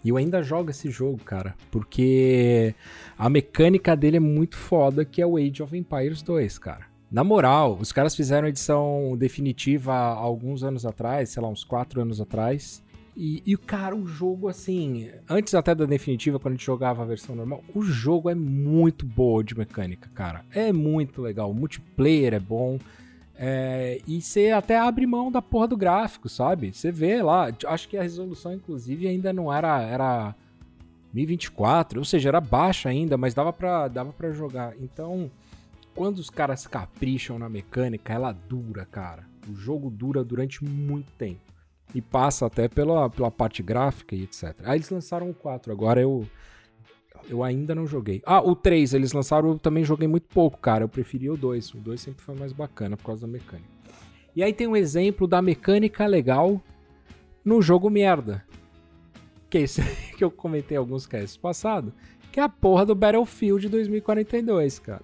S2: E eu ainda jogo esse jogo, cara. Porque a mecânica dele é muito foda, que é o Age of Empires 2, cara. Na moral, os caras fizeram a edição definitiva alguns anos atrás, sei lá, uns 4 anos atrás. E, e, cara, o jogo, assim, antes até da definitiva, quando a gente jogava a versão normal, o jogo é muito boa de mecânica, cara. É muito legal. O multiplayer é bom. É, e você até abre mão da porra do gráfico, sabe? Você vê lá, acho que a resolução, inclusive, ainda não era. Era 1024, ou seja, era baixa ainda, mas dava pra, dava jogar. Então, quando os caras capricham na mecânica, ela dura, cara. O jogo dura durante muito tempo. E passa até pela, pela parte gráfica e etc. Aí eles lançaram o 4, agora eu. Eu ainda não joguei. Ah, o 3 eles lançaram, eu também joguei muito pouco, cara. Eu preferi o 2. O 2 sempre foi mais bacana por causa da mecânica. E aí tem um exemplo da mecânica legal no jogo merda. Que é esse [LAUGHS] que eu comentei alguns casts passado. Que é a porra do Battlefield 2042, cara.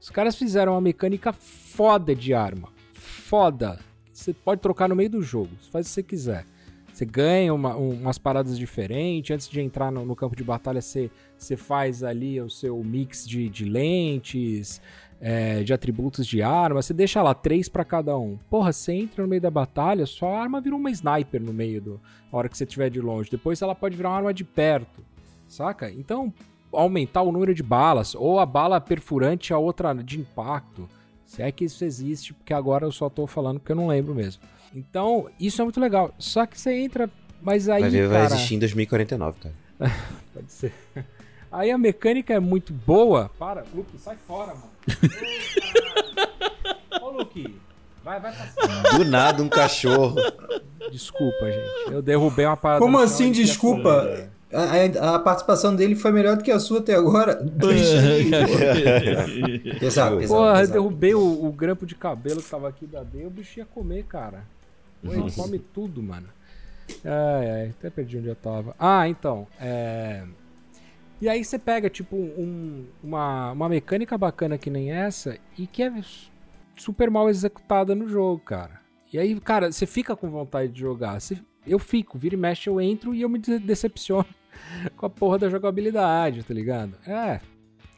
S2: Os caras fizeram uma mecânica foda de arma. Foda. Você pode trocar no meio do jogo. Faz o que você quiser. Você ganha uma- um- umas paradas diferentes. Antes de entrar no, no campo de batalha, você, você faz ali o seu mix de, de lentes, é, de atributos de arma. Você deixa lá três pra cada um. Porra, você entra no meio da batalha, sua arma vira uma sniper no meio do. A hora que você estiver de longe. Depois ela pode virar uma arma de perto. Saca? Então, aumentar o número de balas. Ou a bala perfurante, a outra de impacto. Se é que isso existe, porque agora eu só tô falando porque eu não lembro mesmo. Então, isso é muito legal. Só que você entra. Mas aí.
S1: vai ver, vai
S2: cara,
S1: existir em 2049, cara. [LAUGHS]
S2: Pode ser. Aí a mecânica é muito boa. Para, Luke, sai fora, mano. Ô, Luke, vai, vai passar.
S1: Do nada um cachorro.
S2: Desculpa, gente. Eu derrubei uma parada.
S3: Como assim, desculpa? A, a- a participação dele foi melhor do que a sua até agora. [LAUGHS] pesado, pesado.
S2: Porra, eu
S3: pesado.
S2: derrubei o, o grampo de cabelo que tava aqui da D, o bicho ia comer, cara. Pô, ele come tudo, mano. Ai, ai, até perdi onde eu tava. Ah, então, é... E aí você pega, tipo, um- uma, uma mecânica bacana que nem essa e que é super mal executada no jogo, cara. E aí, cara, você fica com vontade de jogar. Você- eu fico, vira e mexe, eu entro e eu me de- decepciono [LAUGHS] com a porra da jogabilidade, tá ligado? É,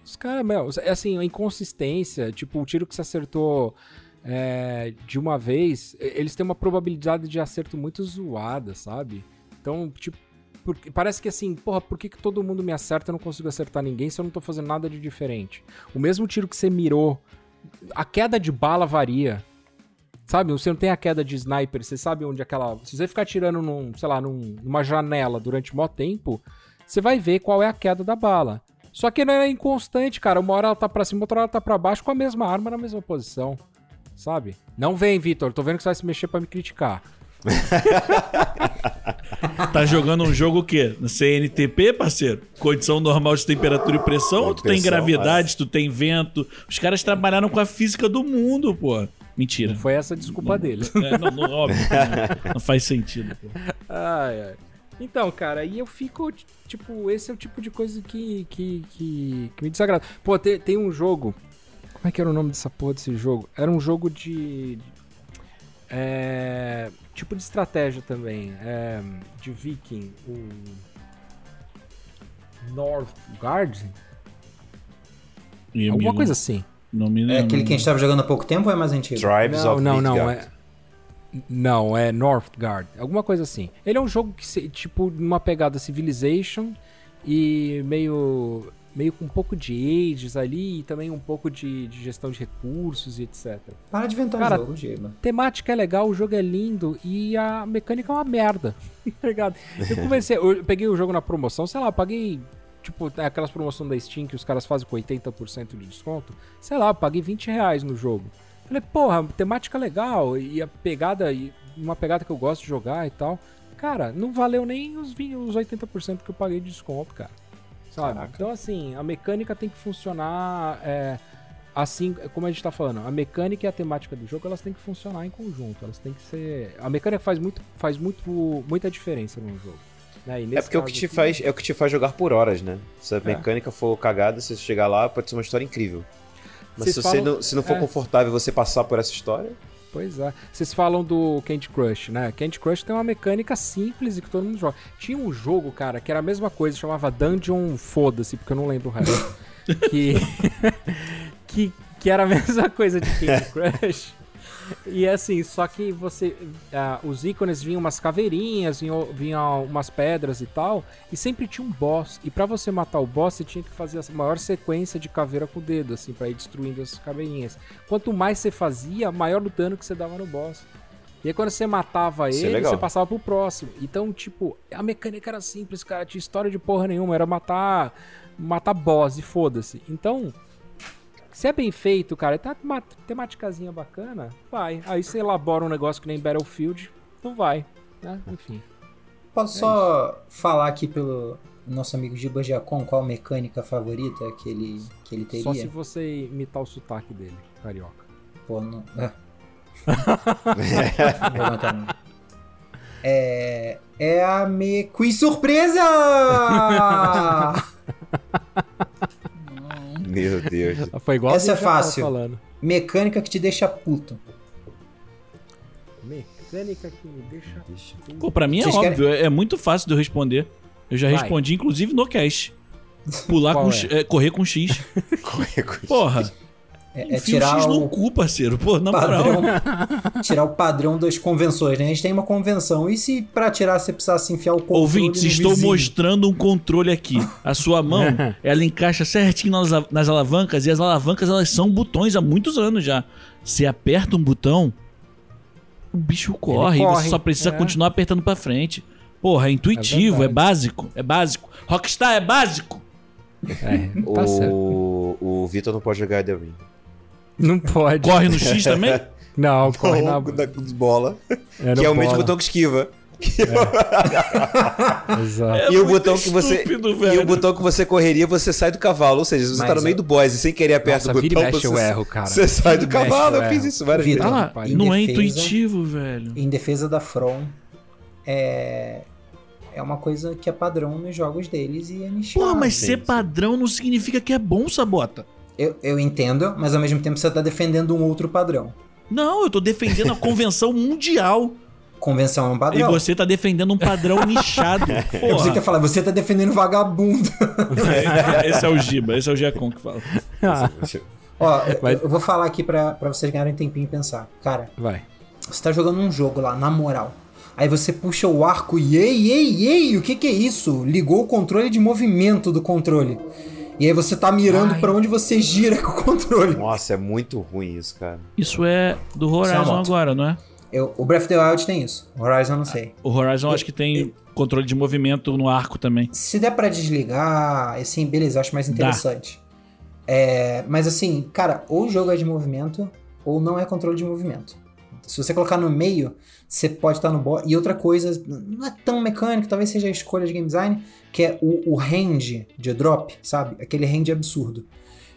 S2: os caras, meu, é assim, a inconsistência, tipo, o tiro que você acertou é, de uma vez, eles têm uma probabilidade de acerto muito zoada, sabe? Então, tipo, parece que assim, porra, por que, que todo mundo me acerta e eu não consigo acertar ninguém se eu não tô fazendo nada de diferente? O mesmo tiro que você mirou, a queda de bala varia. Sabe, você não tem a queda de sniper, você sabe onde aquela. Se você ficar tirando num, sei lá, num- numa janela durante mó tempo, você vai ver qual é a queda da bala. Só que não é inconstante, cara. Uma hora ela tá pra cima, outra hora ela tá pra baixo com a mesma arma na mesma posição. Sabe? Não vem, Vitor. Tô vendo que você vai se mexer pra me criticar. [LAUGHS]
S4: Tá jogando um jogo o quê? No CNTP, parceiro? Condição normal de temperatura e pressão? Ou tu tem
S1: Pressão,
S4: gravidade, tu tem vento? Os caras trabalharam com a física do mundo, pô. Mentira.
S2: Não foi essa a desculpa dele.
S4: É, não, não, óbvio, não, não faz sentido. pô. [LAUGHS]
S2: Ai, ai. Então, cara, aí eu fico, tipo, esse é o tipo de coisa que, que, que, que me desagrada. Pô, tem, tem um jogo. Como é que era o nome dessa porra desse jogo? Era um jogo de. É, tipo de estratégia também. É, de Viking. O. Northgard?
S4: E,
S2: Alguma
S4: amigo,
S2: coisa assim.
S4: Não me
S3: É aquele que a gente tava jogando há pouco tempo ou é mais antigo?
S1: Tribes
S2: Não,
S1: of
S2: não, não. É, não, é Northgard. Alguma coisa assim. Ele é um jogo que, se- tipo, numa pegada Civilization e meio. Meio com um pouco de ages ali e também um pouco de, de gestão de recursos e etc.
S3: Para de inventar
S2: Cara,
S3: o jogo, Giba.
S2: temática é legal, o jogo é lindo e a mecânica é uma merda. [LAUGHS] tá ligado? Eu comecei, eu peguei o jogo na promoção, sei lá, eu paguei. Tipo, aquelas promoções da Steam que os caras fazem com 80% de desconto. Sei lá, eu paguei 20 reais no jogo. Falei, porra, temática legal e a pegada, e uma pegada que eu gosto de jogar e tal. Cara, não valeu nem os, 20, os 80% que eu paguei de desconto, cara. Sabe? Então, assim, a mecânica tem que funcionar. é, assim, como a gente tá falando, a mecânica e a temática do jogo, elas têm que funcionar em conjunto. Elas têm que ser. A mecânica faz muito, faz muito, muita diferença no jogo. né? E
S1: É porque é o que te
S2: aqui-
S1: faz, é o que te faz jogar por horas, né? Se a
S2: É.
S1: mecânica for cagada, se você chegar lá, pode ser uma história incrível. Mas
S2: Vocês
S1: se você
S2: falam-
S1: não, se não for
S2: é.
S1: confortável você passar por essa história,
S2: Pois é. Vocês falam do Candy Crush, né? Candy Crush tem uma mecânica simples e que todo mundo joga. Tinha um jogo, cara, que era a mesma coisa, chamava Dungeon Foda-se, porque eu não lembro o resto. [LAUGHS] que, [LAUGHS] que. que era a mesma coisa de Candy [LAUGHS] Crush. E assim, só que você. ah, os ícones vinham umas caveirinhas, vinham, vinham umas pedras e tal. E sempre tinha um boss. E pra você matar o boss, você tinha que fazer a maior sequência de caveira com o dedo, assim, pra ir destruindo as caveirinhas. Quanto mais você fazia, maior o dano que você dava no boss. E aí quando você matava
S1: Isso é
S2: ele,
S1: legal.
S2: você passava pro próximo. Então, tipo, a mecânica era simples, cara. Tinha história de porra nenhuma. Era matar. Matar boss e foda-se. Então. Se é bem feito, cara, tá uma temáticazinha bacana, vai. Aí você elabora um negócio que nem Battlefield, não vai. Né? Enfim.
S3: Posso só falar aqui pelo nosso amigo Giba Giacom qual mecânica favorita que ele, que ele teria?
S2: Só se você imitar o sotaque dele, carioca.
S3: Pô, não. É. [LAUGHS] vou não. É. É a me. Quiz surpresa! [LAUGHS]
S1: meu Deus. [LAUGHS]
S2: Foi igual
S3: Essa
S2: a
S3: é fácil.
S2: falando.
S3: Mecânica que te deixa puto.
S2: Mecânica que me deixa.
S4: Pô, pra mim é
S3: Vocês
S4: óbvio, é, é muito fácil de eu responder. Eu já
S2: Vai.
S4: respondi, inclusive, no cast. Pular [LAUGHS]
S2: Qual
S4: com
S2: é?
S4: X- é, correr com X. [LAUGHS] Porra,
S3: É, é tirar
S4: X no
S3: o
S4: cu, parceiro. Pô, na moral.
S3: padrão. [LAUGHS] tirar o padrão das convenções, né? A gente tem uma convenção. E se pra tirar você precisasse enfiar o controle
S4: Ouvintes,
S3: no
S4: estou
S3: vizinho?
S4: mostrando um controle aqui. A sua mão, [LAUGHS] ela encaixa certinho nas, nas alavancas e as alavancas elas são botões há muitos anos já. Você aperta um botão, o bicho corre, e
S2: corre,
S4: você só precisa
S2: é.
S4: continuar apertando pra frente. Porra, é intuitivo, é,
S2: verdade.
S4: básico, é básico. Rockstar é básico.
S2: É, tá certo.
S1: o o Vitor não pode jogar The Ring.
S2: Não pode.
S4: Corre no X também? [LAUGHS]
S2: Não, corre na.
S1: da bola.
S2: é no
S1: que é o mesmo botão que esquiva. [LAUGHS]
S2: Exato.
S4: É
S1: e o
S4: muito
S1: botão que você
S4: estúpido,
S1: e o botão que você correria, você sai do cavalo, ou seja, se você
S3: Mas
S1: tá no meio
S3: eu-
S1: do boss e sem querer aperta
S2: Nossa,
S1: o botão,
S2: mexe
S1: você,
S2: eu erro, cara.
S1: você sai do cavalo,
S2: eu
S1: eu fiz isso várias
S3: Vitor,
S1: vezes.
S4: Ah, não é
S3: defesa-
S4: intuitivo, velho.
S3: Em defesa da From, é. É uma coisa que é padrão nos jogos deles e é nichado.
S4: Pô, mas ser padrão não significa que é bom, Sabota.
S3: Eu, eu entendo, mas ao mesmo tempo você tá defendendo um outro padrão.
S4: Não, eu tô defendendo a convenção mundial.
S3: Convenção é um
S4: E
S3: padrão.
S4: você tá defendendo um padrão [LAUGHS] nichado.
S3: Eu pensei que ia
S4: Porra.
S3: falar, você tá defendendo vagabundo.
S4: esse é o Giba, esse é o Giacom que fala.
S2: Ah,
S3: Ó, eu-
S2: Mas-
S3: eu vou falar aqui pra, pra vocês ganharem um tempinho e pensar. Cara,
S2: vai.
S3: você tá jogando um jogo lá, na moral. Aí você puxa o arco e ei, ei, ei, o que que é isso? Ligou o controle de movimento do controle. E aí você tá mirando pra onde você gira [LAUGHS] com o controle.
S1: Nossa, é muito ruim isso, cara.
S4: Isso é do
S3: é
S4: Horizon
S3: moto.
S4: agora, não é?
S3: Eu- o Breath of the Wild tem isso. O Horizon eu não sei.
S4: O Horizon acho que tem controle de movimento no arco também.
S3: Se der pra desligar, assim, beleza, eu acho mais interessante. É, mas assim, cara, ou o jogo é de movimento, ou não é controle de movimento. Se você colocar no meio, você pode estar no boss. E outra coisa, não é tão mecânico, talvez seja a escolha de game design, que é o, o range de drop, sabe? Aquele range absurdo.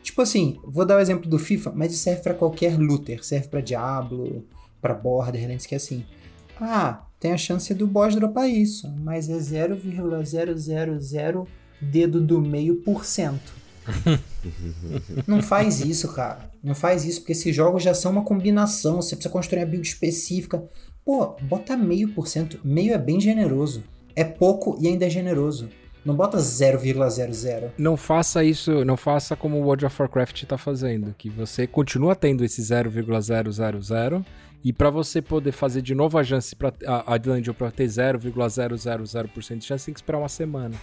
S3: Tipo assim, vou dar o exemplo do FIFA, mas isso serve pra qualquer looter. Serve pra Diablo, pra Borderlands, que é assim. Ah, tem a chance do boss dropar isso, mas é 0,000 dedo do meio por cento. [LAUGHS] Não faz isso, cara. Não faz isso, porque esses jogos já são uma combinação. Você precisa construir uma build específica. Pô, bota meio por cento. Meio é bem generoso. É pouco e ainda é generoso. Não bota 0,00.
S2: Não faça isso, não faça como o World of Warcraft tá fazendo, que você continua tendo esse 0,000 e pra você poder fazer de novo a chance para a, dungeon pra ter 0,000% de chance, tem que esperar uma semana.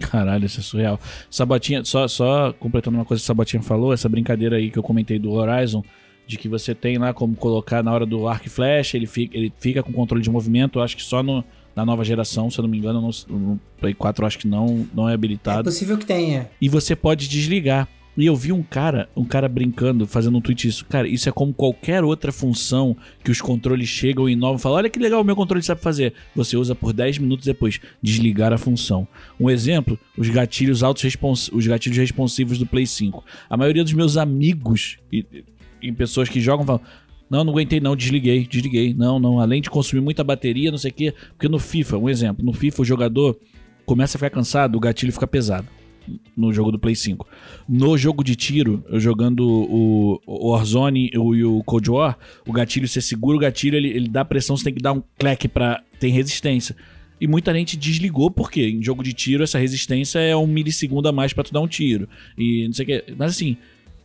S4: Caralho, isso é surreal. Sabatinha, só, só completando uma coisa que o Sabatinha falou, essa brincadeira aí que eu comentei do Horizon, de que você tem lá como colocar na hora do arco e flecha, ele fica, ele fica com controle de movimento, acho que só no, na nova geração, se eu não me engano, no, no Play 4 eu acho que não, não é
S3: É
S4: habilitado.
S3: possível que tenha.
S4: E você pode desligar. E eu vi um cara, um cara brincando, fazendo um tweet isso. Cara, isso é como qualquer outra função que os controles chegam e inovam. Falam, olha que legal, o meu controle sabe fazer. Você usa por 10 minutos depois, desligar a função. Um exemplo, os gatilhos autos os gatilhos responsivos do Play 5. A maioria dos meus amigos e, e pessoas que jogam falam, não, não aguentei não, desliguei, desliguei. Não, não, além de consumir muita bateria, não sei o quê. Porque no FIFA, um exemplo, no FIFA o jogador começa a ficar cansado, o gatilho fica pesado no jogo do Play 5. No jogo de tiro, eu jogando o, Warzone e o, o Cold War, o gatilho, você segura o gatilho, ele, ele dá pressão, você tem que dar um clack pra... tem resistência. E muita gente desligou, porque em jogo de tiro essa resistência é um milissegundo a mais pra tu dar um tiro. E não sei o que. Mas assim,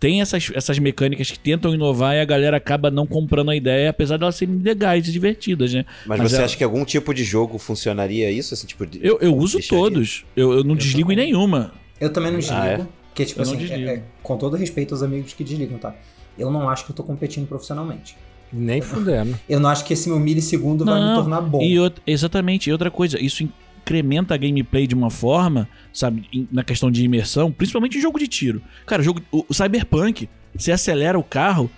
S4: tem essas, essas mecânicas que tentam inovar e a galera acaba não comprando a ideia, apesar de elas serem legais e divertidas, né?
S1: Mas,
S4: Mas
S1: você
S4: ela-
S1: acha que algum tipo de jogo funcionaria isso? Assim, tipo, de-
S4: Eu, eu uso
S1: deixaria?
S4: todos. Eu, eu não desligo em nenhuma.
S3: Eu também não desligo.
S1: Ah, é?
S3: Porque, tipo
S4: Eu não
S3: assim,
S4: desligo.
S3: é- é- com todo respeito aos amigos que desligam, tá? Eu não acho que eu tô competindo profissionalmente.
S2: Nem fudendo.
S3: Eu não acho que esse meu milissegundo vai me
S4: Não,
S3: tornar bom.
S4: E out- exatamente, e outra coisa, isso incrementa a gameplay de uma forma, sabe, na questão de imersão, principalmente em jogo de tiro. Cara, o jogo, o, o Cyberpunk, você acelera o carro,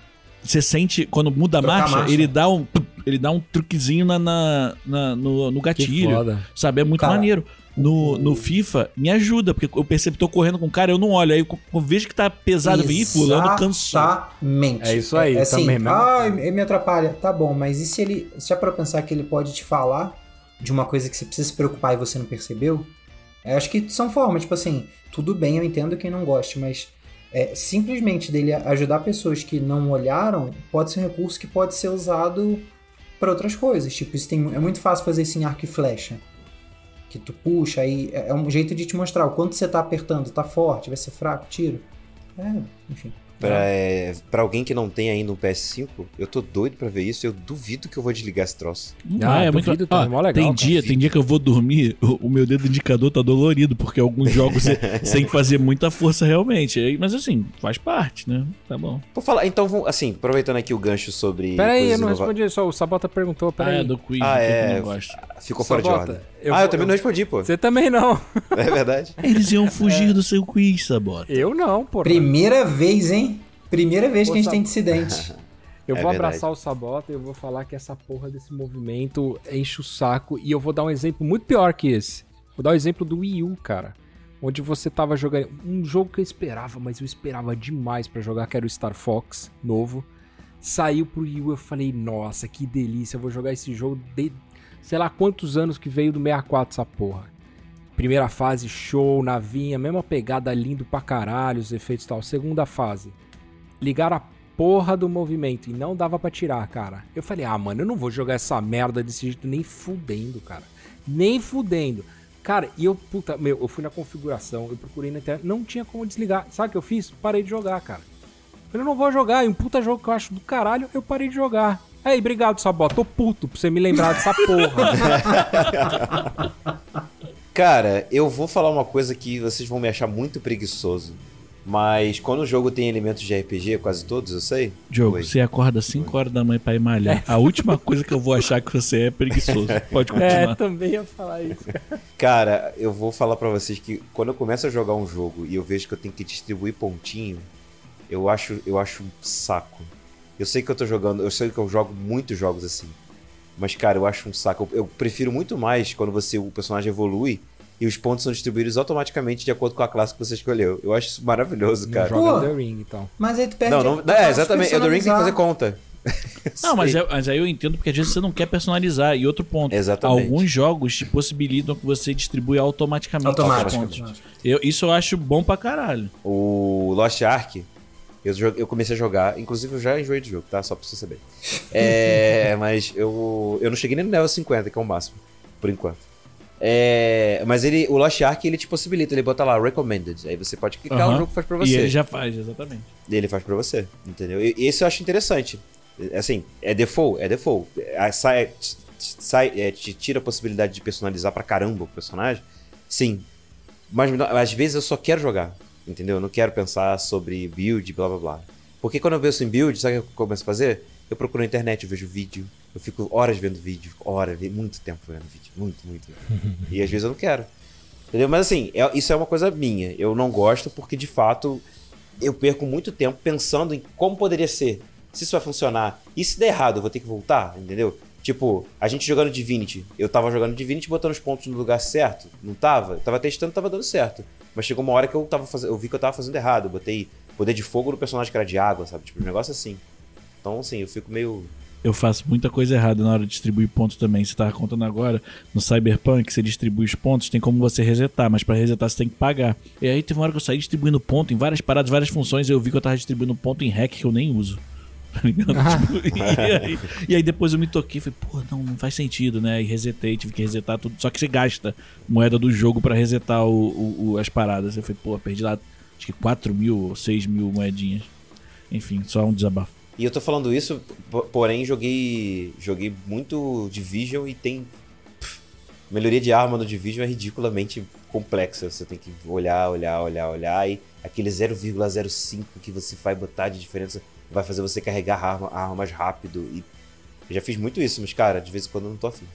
S4: você sente, quando muda a
S3: Trocar a
S4: marcha,
S3: marcha.
S4: ele dá um ele dá um truquezinho na, na- na- no, no gatilho, sabe, é muito
S3: Cara,
S4: maneiro. No, no FIFA, me ajuda, porque eu percebo que tô correndo com o cara, eu não olho, aí eu, eu vejo que tá pesado, "Ih, fulano cansou.
S3: Exatamente.
S2: É isso aí,
S3: É, assim,
S2: também, mesmo.
S3: ah, ele me atrapalha. Tá bom, mas e se ele. Se já para pensar que ele pode te falar de uma coisa que você precisa se preocupar e você não percebeu? Eu acho que são formas, tipo assim, tudo bem, eu entendo quem não goste, mas é, simplesmente dele ajudar pessoas que não olharam pode ser um recurso que pode ser usado para outras coisas. Tipo, isso tem, é muito fácil fazer isso em arco e flecha. Que tu puxa, aí é é um jeito de te mostrar o quanto você tá apertando, tá forte, vai ser fraco, tiro. É, enfim.
S1: Pra, é, pra alguém que não tem ainda um PS5, eu tô doido pra ver isso. Eu duvido que eu vou desligar esse troço.
S4: Não
S2: Ah,
S4: é muito
S2: duvido, tá mó legal,
S4: tem
S2: cara.
S4: dia, tem dia que eu vou dormir, o, o meu dedo indicador tá dolorido, porque alguns jogos você você [LAUGHS] tem que fazer muita força realmente. Mas assim, faz parte, né? Tá bom.
S1: Vou falar, então, assim, aproveitando aqui o gancho sobre.
S2: Pera aí,
S1: coisas
S2: eu não
S1: inova-
S2: respondi só. O Sabota perguntou, pera
S4: ah, é do quiz,
S1: Ah, é.
S4: eu não gosto.
S1: Ficou fora de ordem.
S2: Eu
S1: ah,
S2: vou-
S1: eu também não respondi, pô.
S2: Você também não. [LAUGHS]
S1: É verdade.
S4: Eles iam [LAUGHS] fugir do seu quiz, Sabota.
S2: Eu não, porra.
S3: Primeira vez, hein? Primeira vez que a gente tem dissidente. [LAUGHS]
S2: Eu
S1: É
S2: vou
S1: verdade.
S2: abraçar o Sabota e eu vou falar que essa porra desse movimento enche o saco. E eu vou dar um exemplo muito pior que esse. Vou dar o exemplo do Wii U, cara. Onde você tava jogando um jogo que eu esperava, mas eu esperava demais pra jogar, que era o Star Fox novo. Saiu pro Wii U, eu falei, nossa, que delícia, eu vou jogar esse jogo de sei lá quantos anos que veio do 64 essa porra. Primeira fase, show, navinha, mesma pegada, lindo pra caralho, os efeitos e tal. Segunda fase, ligaram a porra do movimento e não dava pra tirar, cara. Eu falei, ah, mano, eu não vou jogar essa merda desse jeito nem fudendo, cara. Nem fudendo. Cara, e eu, puta, meu, eu fui na configuração, eu procurei na internet, não tinha como desligar. Sabe o que eu fiz? Parei de jogar, cara. Eu não vou jogar, e um puta jogo que eu acho do caralho, eu parei de jogar. Aí, obrigado, Sabota, tô puto pra você me lembrar dessa porra. [LAUGHS]
S1: Cara, eu vou falar uma coisa que vocês vão me achar muito preguiçoso. Mas quando o jogo tem elementos de RPG, quase todos, eu sei.
S4: Diogo,
S1: Oi.
S4: você acorda 5 horas da manhã pra ir malhar. A última coisa que eu vou achar que você é preguiçoso. Pode [LAUGHS]
S2: é,
S4: continuar.
S2: também ia falar isso. [LAUGHS]
S1: Cara, eu vou falar pra vocês que quando eu começo a jogar um jogo e eu vejo que eu tenho que distribuir pontinho, eu acho, eu acho um saco. Eu sei que eu tô jogando, eu sei que eu jogo muitos jogos assim. Mas, cara, eu acho um saco. Eu, eu prefiro muito mais quando você o personagem evolui e os pontos são distribuídos automaticamente de acordo com a classe que você escolheu. Eu acho isso maravilhoso,
S2: Não
S1: cara.
S2: joga
S3: Pô.
S2: Elden Ring, então.
S3: Mas aí tu perde.
S1: Não, não,
S3: tu
S1: é, exatamente. Elden Ring tem que fazer conta. [LAUGHS]
S4: Não, mas, é- mas aí eu entendo porque às vezes você não quer personalizar. E outro ponto,
S1: Exatamente.
S4: alguns jogos te possibilitam que você distribui automaticamente
S3: Automático.
S4: os pontos. Eu, isso eu acho bom pra caralho.
S1: O Lost Ark, eu, eu comecei a jogar, inclusive eu já enjoei do jogo, tá? Só pra você saber. [LAUGHS] É, mas eu, eu não cheguei nem no level 50, que é o máximo, por enquanto. É, mas ele, o Lost Ark, ele te possibilita, ele bota lá, recommended. Aí você pode clicar,
S4: Aham.
S1: o jogo faz pra
S4: E
S1: você.
S4: ele já faz, exatamente.
S1: E ele faz pra você, entendeu? E e isso eu acho interessante. É, Assim, é default, é default. É, sai, sai, é, te tira a possibilidade de personalizar pra caramba o personagem, sim. Mas não- às vezes eu só quero jogar, entendeu? Eu não quero pensar sobre build, blá blá blá. Porque quando eu penso em build, sabe o que eu começo a fazer? Eu procuro na internet, eu vejo vídeo, eu fico horas vendo vídeo, horas, muito tempo vendo vídeo, muito, muito. e às vezes eu não quero. Entendeu? Mas assim, é- isso é uma coisa minha. Eu não gosto porque de fato eu perco muito tempo pensando em como poderia ser, se isso vai funcionar. E se der errado, eu vou ter que voltar, entendeu? Tipo, a gente jogando Divinity, eu tava jogando Divinity botando os pontos no lugar certo, não tava? Eu tava testando, tava dando certo. Mas chegou uma hora que eu tava fazendo, eu vi que eu tava fazendo errado, eu botei poder de fogo no personagem que era de água, sabe? Tipo, um negócio assim. Então, assim, eu fico meio
S4: Eu faço muita coisa errada na hora de distribuir pontos também. Você tava contando agora, no Cyberpunk, você distribui os pontos, tem como você resetar, mas pra resetar você tem que pagar. E aí teve uma hora que eu saí distribuindo ponto em várias paradas, várias funções, e eu vi que eu tava distribuindo ponto em hack que eu nem uso. Tá ligado? [LAUGHS] Tipo, e, aí, e aí depois eu me toquei e falei, pô, não, não faz sentido, né? E resetei, tive que resetar tudo. Só que você gasta moeda do jogo pra resetar o, o- o- as paradas. Eu falei, pô, perdi lá acho que 4 mil ou 6 mil moedinhas. Enfim, só um desabafo.
S1: E eu tô falando isso, po- porém joguei joguei muito Division e tem pff, melhoria de arma no Division é ridiculamente complexa. Você tem que olhar, olhar, olhar, olhar e aquele 0,05 que você vai botar de diferença vai fazer você carregar a arma, a arma mais rápido e eu já fiz muito isso, mas cara, de vez em quando eu não tô afim.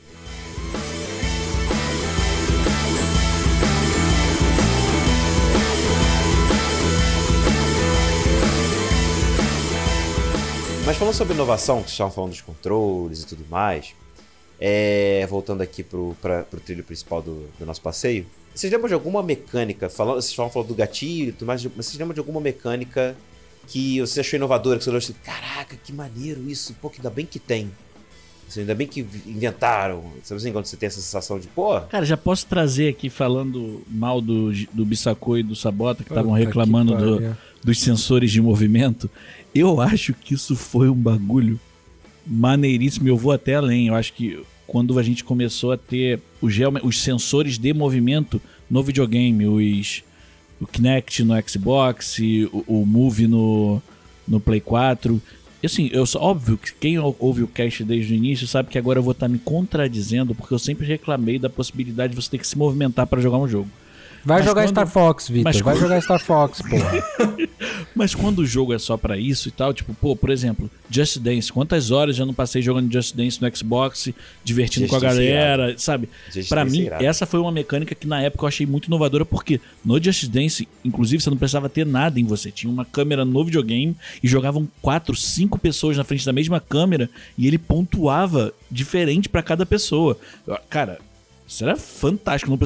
S1: Mas falando sobre inovação, que vocês estavam falando dos controles e tudo mais, é, voltando aqui pro, pra, pro trilho principal do, do nosso passeio, vocês lembram de alguma mecânica, falando, vocês estavam falando do gatilho e tudo mais, mas vocês lembram de alguma mecânica que você achou inovadora, que você olhou assim, caraca, que maneiro isso, pô, que ainda bem que tem. Assim, ainda bem que inventaram, sabe assim, quando você tem essa sensação de, pô,
S4: Cara, já posso trazer aqui falando mal do, do Bissacô e do Sabota, que estavam reclamando
S2: que
S4: do- dos sensores de movimento. Eu acho que isso foi um bagulho maneiríssimo. e Eu vou até além. Eu acho que quando a gente começou a ter os, os sensores de movimento no videogame, os, o Kinect no Xbox, o, o Move no, no Play 4. E assim, eu só, óbvio que quem ou- ouve o cast desde o início sabe que agora eu vou estar me contradizendo, porque eu sempre reclamei da possibilidade de você ter que se movimentar para jogar um jogo.
S2: Vai
S4: Mas
S2: jogar
S4: quando-
S2: Star Fox, Vitor.
S4: mas
S2: Vai jogar Star Fox, porra. [LAUGHS]
S4: Mas quando o jogo é só pra isso e tal, tipo, pô, por exemplo, Just Dance. Quantas horas já não passei jogando Just Dance no Xbox, divertindo
S1: Just
S4: com a
S1: é
S4: galera, sabe?
S1: Just
S4: Pra
S1: Dance é
S4: mim,
S1: irado.
S4: essa foi uma mecânica que na época eu achei muito inovadora, porque no Just Dance, inclusive, você não precisava ter nada em você. Tinha uma câmera no videogame e jogavam quatro, cinco pessoas na frente da mesma câmera e ele pontuava diferente pra cada pessoa. Cara, isso era fantástico.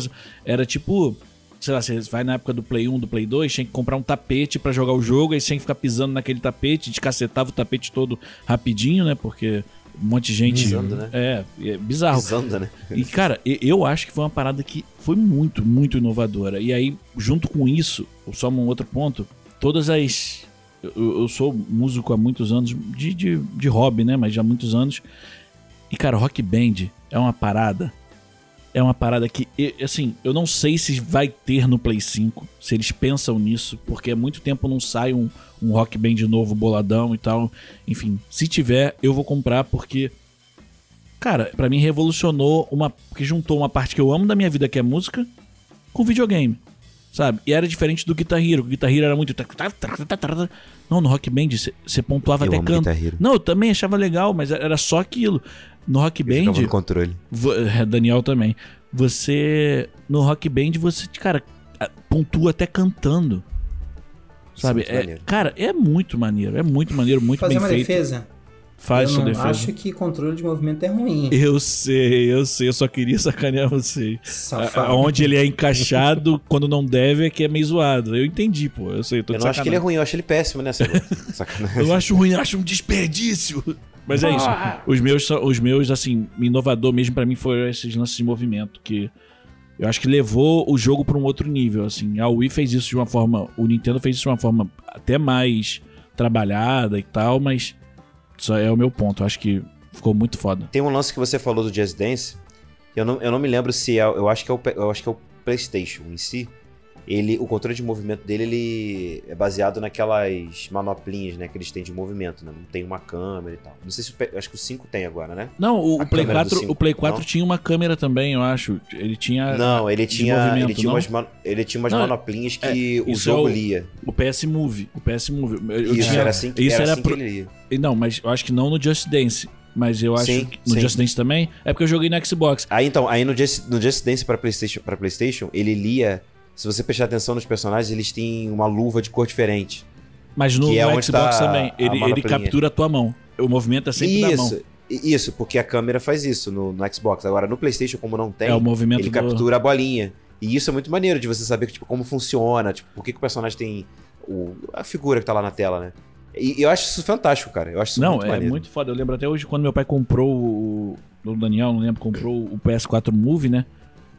S4: Era tipo. Sei lá, você vai na época do Play 1, do Play 2, tinha que comprar um tapete pra jogar o jogo, aí você tinha que ficar pisando naquele tapete, descacetava o tapete todo rapidinho, né? Porque um monte de gente.
S1: Pisando, né?
S4: É, é bizarro.
S1: pisando, né?
S4: E, cara, eu acho que foi uma parada que foi muito, muito inovadora. E aí, junto com isso, só um outro ponto, todas as. Eu, eu sou músico há muitos anos, de, de, de hobby, né? Mas já há muitos anos. E, cara, rock band é uma parada. É uma parada que, assim, eu não sei se vai ter no Play 5, se eles pensam nisso, porque há muito tempo não sai um, um rock band novo, boladão e tal. Enfim, se tiver, eu vou comprar porque Cara, pra mim revolucionou uma. Porque juntou uma parte que eu amo da minha vida, que é música, com videogame. Sabe? E era diferente do Guitar Hero. O Guitar Hero era muito. Não, no Rock Band você pontuava
S1: Eu
S4: até canto. Não, eu também achava legal, mas era só aquilo. No Rock Band.
S1: no controle.
S4: é, Daniel também. Você. No Rock Band você, cara, pontua até cantando.
S1: Isso é
S4: Sabe?
S1: muito
S4: É-
S1: maneiro.
S4: cara, é muito maneiro. É muito maneiro, muito
S3: Fazer
S4: bem
S3: uma
S4: feito.
S3: defesa.
S4: Faz
S3: eu
S4: sua
S3: não
S4: defesa.
S3: acho que controle de movimento é ruim.
S4: Eu sei, eu sei, eu só queria sacanear você.
S3: Safado.
S4: Onde ele é encaixado [LAUGHS] quando não deve é que é meio zoado. Eu entendi, pô. Eu sei, eu tô
S1: Eu não acho que ele é ruim, eu acho ele péssimo, né? [LAUGHS] Sacanagem.
S4: Eu acho ruim, eu acho um desperdício. Mas é isso. Os meus, são- os meus assim, inovador mesmo pra mim foram esses lances de movimento que eu acho que levou o jogo pra um outro nível, assim. A Wii fez isso de uma forma, o Nintendo fez isso de uma forma até mais trabalhada e tal, mas só é o meu ponto. Eu acho que ficou muito foda.
S1: Tem um lance que você falou do Just Dance. Eu não, eu não me lembro se é. Eu acho que é o, eu acho que é o PlayStation em si. Ele, o controle de movimento dele ele é baseado naquelas manoplinhas né, que eles têm de movimento. Né? Não tem uma câmera e tal. Não sei se o, acho que o 5 tem agora, né?
S4: Não, o, o Play
S1: câmera do
S4: 4,
S1: cinco,
S4: o Play 4
S1: não?
S4: tinha uma câmera também, eu acho. Ele tinha
S1: Não, ele tinha, ele tinha
S4: não?
S1: umas, man- ele tinha umas
S4: Não,
S1: manoplinhas que o
S4: isso
S1: jogo
S4: é o-
S1: lia.
S4: o PS Move, o PS Move. Eu
S1: Isso
S4: tinha-
S1: era assim que,
S4: isso
S1: era
S4: era
S1: assim
S4: pro-
S1: que ele lia.
S4: Não, mas eu acho que não no Just Dance. Mas eu acho
S1: Sim,
S4: que no
S1: sim.
S4: Just Dance também. É porque eu joguei no Xbox.
S1: Aí então, aí no Just, no Just Dance pra PlayStation, pra PlayStation, ele lia. Se você prestar atenção nos personagens, eles têm uma luva de cor diferente.
S4: Mas no,
S1: Que é
S4: no Xbox
S1: tá
S4: também. Ele, ele captura a tua mão. O movimento é sempre da mão.
S1: Isso, isso, porque a câmera faz isso no, no Xbox. Agora, no PlayStation, como não tem,
S4: É o movimento
S1: ele
S4: do-
S1: captura a bolinha. E isso é muito maneiro de você saber tipo, como funciona, tipo, por que, que o personagem tem o- a figura que tá lá na tela, né? E, e eu acho isso fantástico, cara. Eu acho isso
S4: Não,
S1: muito
S4: é
S1: maneiro.
S4: muito foda. Eu lembro até hoje quando meu pai comprou o. O Daniel, não lembro, comprou o PS4 Move, né?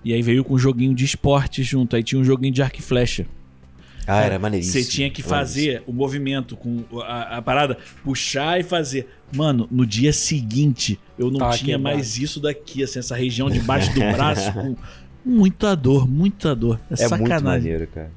S4: E aí veio com um joguinho de esporte junto. Aí tinha um joguinho de arco e flecha.
S1: Ah, era maneiríssimo.
S4: Você tinha que fazer o movimento com a, a parada, puxar e fazer. Mano, no dia seguinte, eu não tinha mais isso daqui, assim, essa região debaixo do braço [LAUGHS] com muita dor, muita dor. É,
S1: É muito
S4: sacanagem.
S1: maneiro, cara.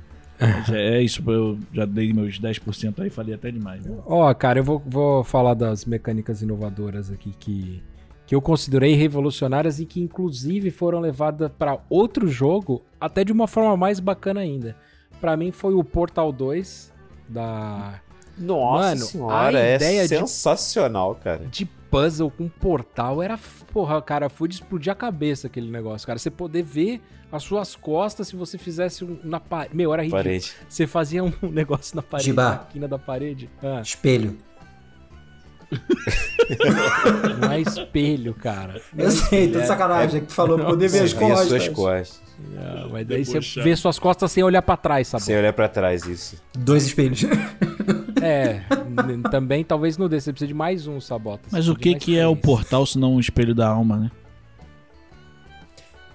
S4: É, é isso, eu já dei meus 10% aí, falei até demais. né?
S2: Ó, cara, eu vou, vou falar das mecânicas inovadoras aqui que, que eu considerei revolucionárias e que inclusive foram levadas pra outro jogo até de uma forma mais bacana ainda. Pra mim foi o Portal 2 da
S1: Nossa
S2: Mano,
S1: senhora,
S2: a
S1: é
S2: ideia de-
S1: sensacional, cara.
S2: de puzzle com portal era, porra, cara, foi de explodir a cabeça aquele negócio, cara. Você poder ver as suas costas se você fizesse um, na parede. Meu, era ridículo. Você fazia um [LAUGHS] negócio na parede,
S3: Gibá.
S2: na quina da parede. Ah,
S3: Espelho. [LAUGHS]
S2: não é espelho, cara.
S3: Eu sei, tô de sacanagem. É que tu falou pra poder ver as
S1: e as
S3: costas.
S1: suas costas.
S2: Ah, mas daí você vê suas costas sem olhar pra trás, sabe?
S1: Sem olhar pra trás, isso.
S3: Dois espelhos.
S2: É, também talvez não dê, você precisa de mais um sabota. Você
S4: Mas o que que é o portal se não um espelho da alma, né?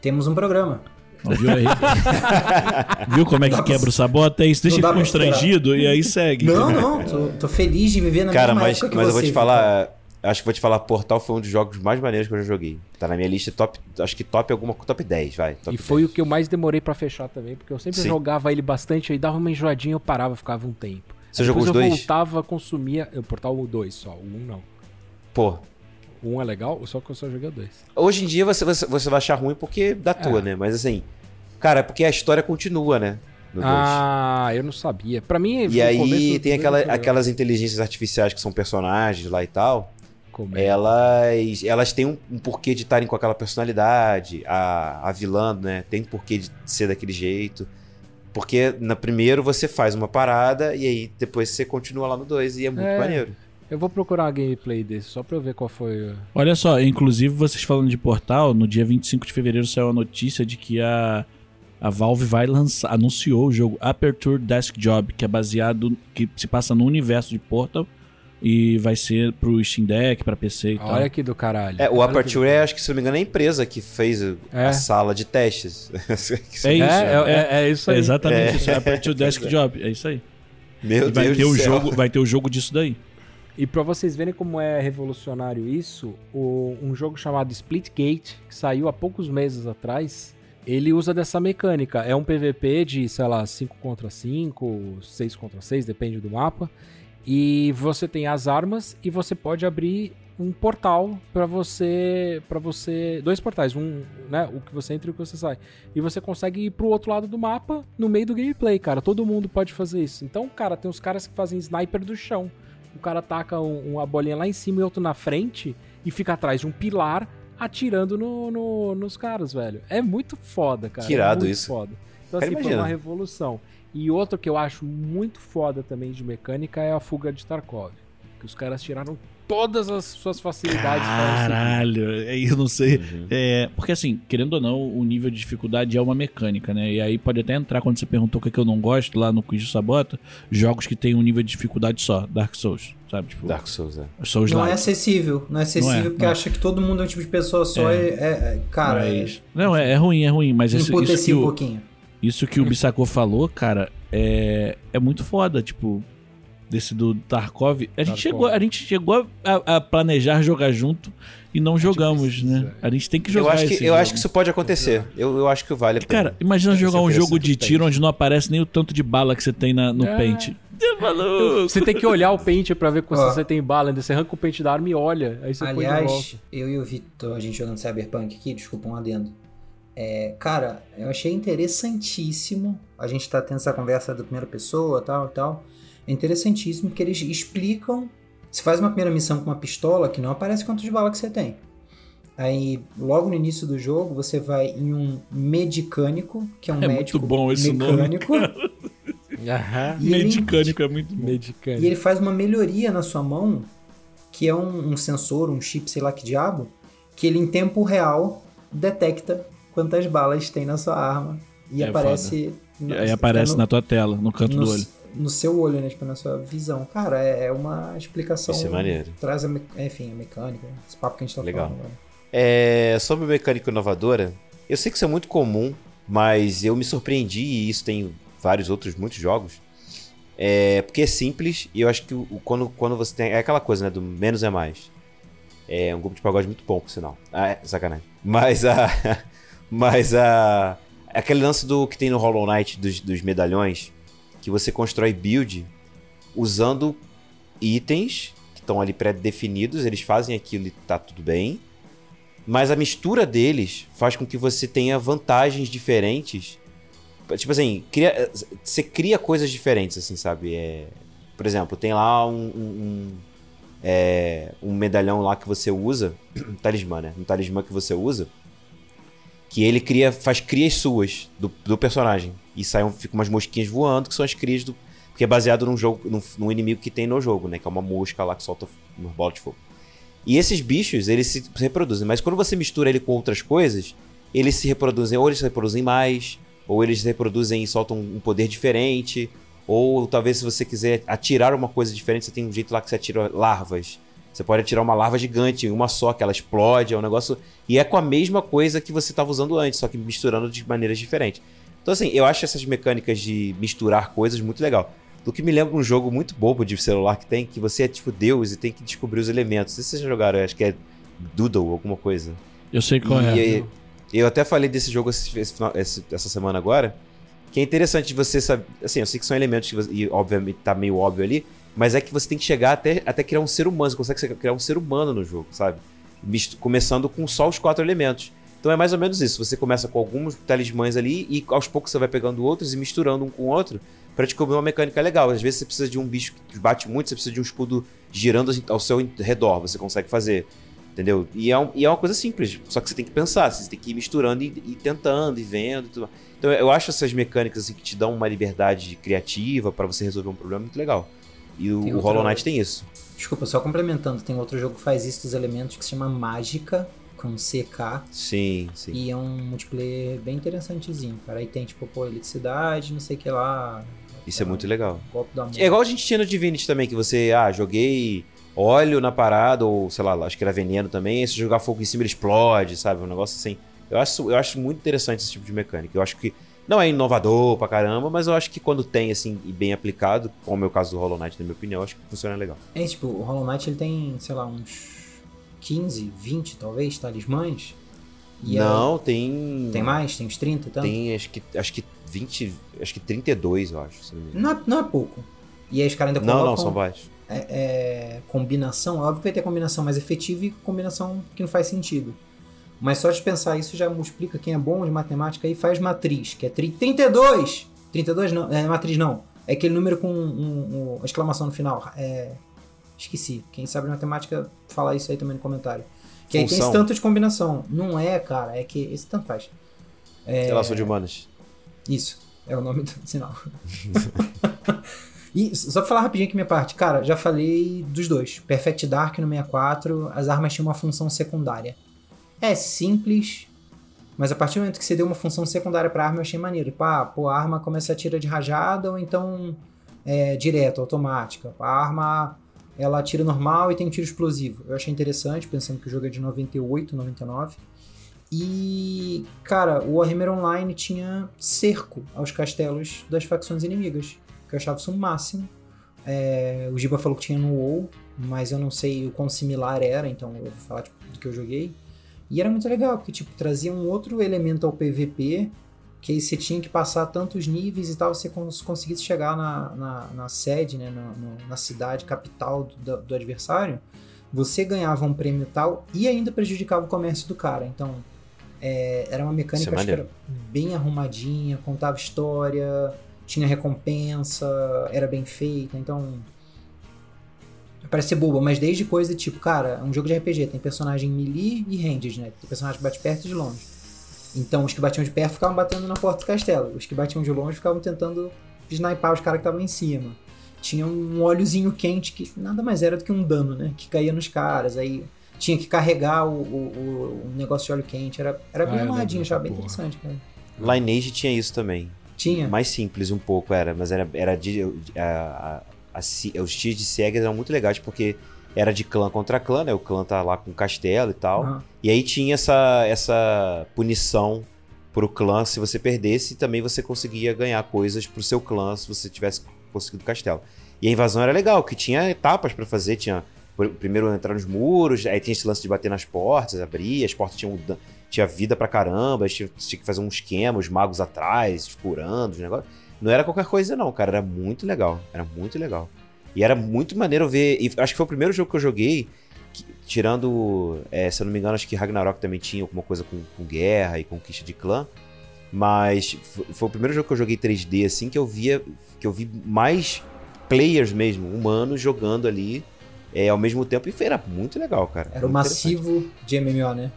S3: Temos um programa.
S4: Não, viu aí? [LAUGHS] viu como é que quebra o sabota? É isso, deixa constrangido e aí segue.
S3: Não, não, tô, tô feliz de viver na
S1: Cara,
S3: mesma
S1: mas,
S3: época que
S1: mas eu
S3: você.
S1: vou te falar. Acho que vou te falar, Portal foi um dos jogos mais maneiros que eu já joguei. Tá na minha lista top. Acho que top alguma top 10, vai. Top
S2: E foi
S1: 10.
S2: o que eu mais demorei pra fechar também, porque eu sempre
S1: Sim.
S2: jogava ele bastante, aí dava uma enjoadinha, eu parava, ficava um tempo.
S1: Você jogou
S2: Depois
S1: os
S2: eu
S1: dois?
S2: voltava, consumia. Eu portal o 2 só, o 1 um não.
S1: Pô.
S2: O 1 um é legal, só que eu só joguei o 2.
S1: Hoje em dia você, você, você vai achar ruim porque da tua,
S2: É.
S1: né? Mas assim. Cara, é porque a história continua, né? No 2.
S2: Ah, eu não sabia. Pra mim,
S1: E aí tem
S2: dois
S1: aquela, aquelas inteligências artificiais que são personagens lá e tal.
S2: Como
S1: É. Elas, elas têm um, um porquê de estarem com aquela personalidade. A, a vilã, né? Tem porquê de ser daquele jeito. Porque na primeiro você faz uma parada e aí depois você continua lá no 2 e é muito
S2: É.
S1: maneiro.
S2: Eu vou procurar uma gameplay desse, só pra eu ver qual foi. o-
S4: Olha só, inclusive vocês falando de portal, no dia 25 de fevereiro saiu a notícia de que a, a Valve vai lançar, anunciou o jogo Aperture Desk Job, que é baseado, que se passa no universo de Portal e vai ser pro Steam Deck, pra PC e tal.
S2: Olha que do caralho.
S1: É, o
S2: Olha que
S1: Aperture é, acho que se não me engano, é a empresa que fez a-
S2: É.
S1: a sala de testes. [LAUGHS]
S4: É isso,
S2: É,
S4: é,
S2: é, é isso
S4: é
S2: aí.
S4: exatamente
S1: É.
S4: isso, é Aperture Desk [LAUGHS] Job, é isso aí.
S1: Meu
S4: E vai
S1: Deus
S4: ter,
S1: do
S4: o
S1: céu.
S4: jogo, vai ter o jogo disso daí.
S2: E pra vocês verem como é revolucionário isso, o- um jogo chamado Splitgate, que saiu há poucos meses atrás, ele usa dessa mecânica. É um PVP de, sei lá, 5 contra 5, 6 contra 6, depende do mapa. E você tem as armas e você pode abrir um portal pra você, para você, dois portais, um, né, o que você entra e o que você sai. E você consegue ir pro outro lado do mapa no meio do gameplay, cara. Todo mundo pode fazer isso. Então, cara, tem os caras que fazem sniper do chão. O cara taca um- uma bolinha lá em cima e outro na frente e fica atrás de um pilar atirando no, no- nos caras, velho. É muito foda, cara.
S1: Que irado
S2: é
S1: isso.
S2: foda. Então,
S1: Cara,
S2: assim, foi
S1: imagina.
S2: uma revolução. E outro que eu acho muito foda também de mecânica é a fuga de Tarkov. Que os caras tiraram todas as suas facilidades.
S4: Caralho, aí eu não sei.
S1: Uhum.
S4: É, porque assim, querendo ou não, o nível de dificuldade é uma mecânica, né? E aí pode até entrar quando você perguntou o que, é que eu não gosto lá no quiz de Sabota, jogos que tem um nível de dificuldade só, Dark Souls, sabe? Tipo,
S1: Dark Souls, é.
S4: Souls
S3: Não é acessível. Não é acessível
S4: Não é,
S3: porque
S4: não.
S3: acha que todo mundo é um tipo de pessoa só
S4: É.
S3: e. É, é- cara,
S4: Mas- Não, é, é ruim, é ruim, mas
S3: é,
S4: isso, isso, que
S3: um
S4: o,
S3: pouquinho.
S4: isso que o [LAUGHS] Bissacô falou, cara, é, é muito foda, tipo, desse do Tarkov. A gente
S2: Tarkov.
S4: chegou, a, gente chegou a, a planejar jogar junto e não jogamos,
S2: precisa,
S4: né? A gente tem que
S1: Eu
S4: jogar
S1: acho que, eu
S4: jogo.
S1: acho que isso pode acontecer. Eu, eu acho que vale a pena.
S4: Cara, imagina jogar um jogo de tiro
S1: pente.
S4: onde não aparece nem o tanto de bala que você tem na, no
S2: É.
S4: pente.
S2: Você tem que olhar o pente pra ver se
S3: Ó.
S2: você tem bala. ainda Você arranca o pente da arma e olha. Aí você.
S3: Aliás, eu e o Vitor, a gente jogando Cyberpunk aqui, desculpa um adendo. É, cara, eu achei interessantíssimo. A gente tá tendo essa conversa da primeira pessoa, tal e tal. É interessantíssimo porque eles explicam. Você faz uma primeira missão com uma pistola que não aparece quanto de bala que você tem. Aí, logo no início do jogo, você vai em um medicânico, que é um
S4: É muito
S3: médico
S4: bom esse nome.
S3: mecânico. [LAUGHS]
S2: Aham.
S3: e ele-
S4: Medicânico é muito bom.
S2: Medicante.
S3: E ele faz uma melhoria na sua mão, que é um, um sensor, um chip, sei lá que diabo, que ele em tempo real detecta quantas balas tem na sua arma. E
S4: É
S3: aparece.
S4: E aí aparece
S3: no,
S4: na tua tela, no canto
S3: no,
S4: do olho.
S3: No seu olho, né? Tipo, na sua visão. Cara, é, é uma explicação.
S1: Isso é maneiro.
S3: Traz a, me- enfim, a mecânica, esse papo que a gente tá
S1: Legal.
S3: falando agora.
S1: É, sobre mecânica inovadora, eu sei que isso é muito comum, mas eu me surpreendi, e isso tem vários outros, muitos jogos. É, porque é simples, e eu acho que o- quando, quando você tem. É aquela coisa, né? Do menos é mais. É um grupo de pagode muito bom, por sinal. Ah, é, sacanagem. Mas a. [LAUGHS] Mas a. Aquele lance do que tem no Hollow Knight dos, dos medalhões, que você constrói build usando itens que estão ali pré-definidos, eles fazem aquilo e tá tudo bem. Mas a mistura deles faz com que você tenha vantagens diferentes. Tipo assim, cria- você cria coisas diferentes, assim, sabe? É, por exemplo, tem lá um, um, um, é, um medalhão lá que você usa, [CLEARS THROAT] um talismã, né? Um talismã que você usa, que ele cria, faz crias suas do, do personagem. E saem, ficam umas mosquinhas voando, que são as crias do. Porque é baseado num jogo, num, num inimigo que tem no jogo, né? Que é uma mosca lá que solta uma bola de fogo. E esses bichos, eles se reproduzem. Mas quando você mistura ele com outras coisas, eles se reproduzem, ou eles se reproduzem mais, ou eles se reproduzem e soltam um poder diferente. Ou talvez se você quiser atirar uma coisa diferente, você tem um jeito lá que você atira larvas. Você pode atirar uma larva gigante, uma só, que ela explode, é um negócio. E é com a mesma coisa que você estava usando antes, só que misturando de maneiras diferentes. Então, assim, eu acho essas mecânicas de misturar coisas muito legal. Do que me lembra um jogo muito bobo de celular que tem, que você é tipo Deus e tem que descobrir os elementos. Não sei se vocês já jogaram, eu acho que é Doodle, alguma coisa.
S4: Eu sei qual é.
S1: E, eu até falei desse jogo esse- esse essa semana agora, que é interessante você saber. Assim, eu sei que são elementos que você, e obviamente tá meio óbvio ali, mas é que você tem que chegar até, até criar um ser humano. Você consegue criar um ser humano no jogo, sabe? Começando com só os quatro elementos. Então é mais ou menos isso. Você começa com alguns talismãs ali e aos poucos você vai pegando outros e misturando um com o outro pra descobrir uma mecânica legal. Às vezes você precisa de um bicho que bate muito, você precisa de um escudo girando ao seu redor. Você consegue fazer. Entendeu? E é, um- e é uma coisa simples, só que você tem que pensar, você tem que ir misturando e, e tentando e vendo e tudo. Então eu acho essas mecânicas assim, que te dão uma liberdade criativa pra você resolver um problema muito legal. E o, o Hollow Knight tem isso.
S3: Desculpa, só complementando, tem outro jogo que faz isso dos elementos que se chama Mágica, com CK.
S1: Sim, sim.
S3: E é um multiplayer bem interessantezinho, cara. Aí tem, tipo, pô, eletricidade, não sei o que lá.
S1: Isso é muito legal.
S3: Golpe da mão.
S1: É igual a gente tinha no Divinity também, que você, ah, joguei óleo na parada, ou sei lá, acho que era veneno também, e se jogar fogo em cima ele explode, sabe? Um negócio assim. Eu acho, eu acho muito interessante esse tipo de mecânica. Eu acho que não é inovador pra caramba, mas eu acho que quando tem, assim, e bem aplicado, como é o caso do Hollow Knight, na minha opinião, acho que funciona legal.
S3: É, tipo, o Hollow Knight ele tem, sei lá, uns 15, 20 talvez, talismãs. E
S1: não, tem.
S3: aí- tem mais? Tem uns 30 e tanto?
S1: Tem, acho que, acho que 20, acho que 32, eu acho. não.
S3: Não, é, não é pouco. E aí os caras ainda
S1: Não,
S3: colocam
S1: não, são vários.
S3: é, é, combinação. Óbvio que vai ter combinação mais efetiva e combinação que não faz sentido. Mas só de pensar isso já multiplica quem é bom de matemática aí faz matriz, que é tri 32! 32 não, é matriz não. É aquele número com um, um- exclamação no final. É, esqueci. Quem sabe de matemática, fala isso aí também no comentário. Que aí tem esse tanto de combinação. Não é, cara, é que esse tanto faz.
S1: Relação de humanas.
S3: Isso, é o nome do sinal. [LAUGHS] E só pra falar rapidinho aqui minha parte, cara, já falei dos dois. Perfect Dark no 64, as armas tinham uma função secundária. É simples, mas a partir do momento que você deu uma função secundária pra arma, eu achei maneiro. Ah, pô, a arma começa a tirar de rajada ou então é, direto, automática. A arma, ela atira normal e tem um tiro explosivo. Eu achei interessante, pensando que o jogo é de 98, 99. E, cara, o Warhammer Online tinha cerco aos castelos das facções inimigas, que eu achava isso o máximo. É, o Giba falou que tinha no WoW, mas eu não sei o quão similar era, então eu vou falar tipo, do que eu joguei. E era muito legal, porque tipo, trazia um outro elemento ao PVP, que aí você tinha que passar tantos níveis e tal, você cons conseguisse chegar na, na, na sede, né, na, na cidade capital do, do adversário, você ganhava um prêmio tal e ainda prejudicava o comércio do cara. Então, é, era uma mecânica
S1: é
S3: acho que era bem arrumadinha, contava história, tinha recompensa, era bem feita, então. Parece ser boba, mas desde coisa tipo, cara, é um jogo de RPG, tem personagem melee e ranged, né? Tem personagem que bate perto e de longe. Então os que batiam de perto ficavam batendo na porta do castelo, os que batiam de longe ficavam tentando sniper os caras que estavam em cima. Tinha um óleozinho quente que nada mais era do que um dano, né? Que caía nos caras, aí tinha que carregar o, o, o negócio de óleo quente, era, era bem
S2: Ah,
S3: amarradinho,
S2: dessa
S3: achava bem
S2: porra.
S3: interessante, cara.
S1: Lineage tinha isso também.
S3: Tinha.
S1: Mais simples um pouco era, mas era, era de. A, ci- os tiros de cegas eram muito legais porque era de clã contra clã, né? O clã tá lá com castelo e tal.
S3: Aham.
S1: E aí tinha essa, essa punição pro clã se você perdesse e também você conseguia ganhar coisas pro seu clã se você tivesse conseguido o castelo. E a invasão era legal, que tinha etapas pra fazer, tinha pr- primeiro entrar nos muros, aí tinha esse lance de bater nas portas, abrir, as portas tinham tinha vida pra caramba, tinha, tinha que fazer um esquema, os magos atrás, curando, os negócios. Não era qualquer coisa não, cara, era muito legal, era muito legal. E era muito maneiro ver, e acho que foi o primeiro jogo que eu joguei que- tirando, é, se eu não me engano, acho que Ragnarok também tinha alguma coisa com, com guerra e conquista de clã. Mas f- foi o primeiro jogo que eu joguei 3D assim que eu via que eu vi mais players mesmo, humanos jogando ali é, ao mesmo tempo e foi- era muito legal, cara.
S3: Era o massivo de MMO, né?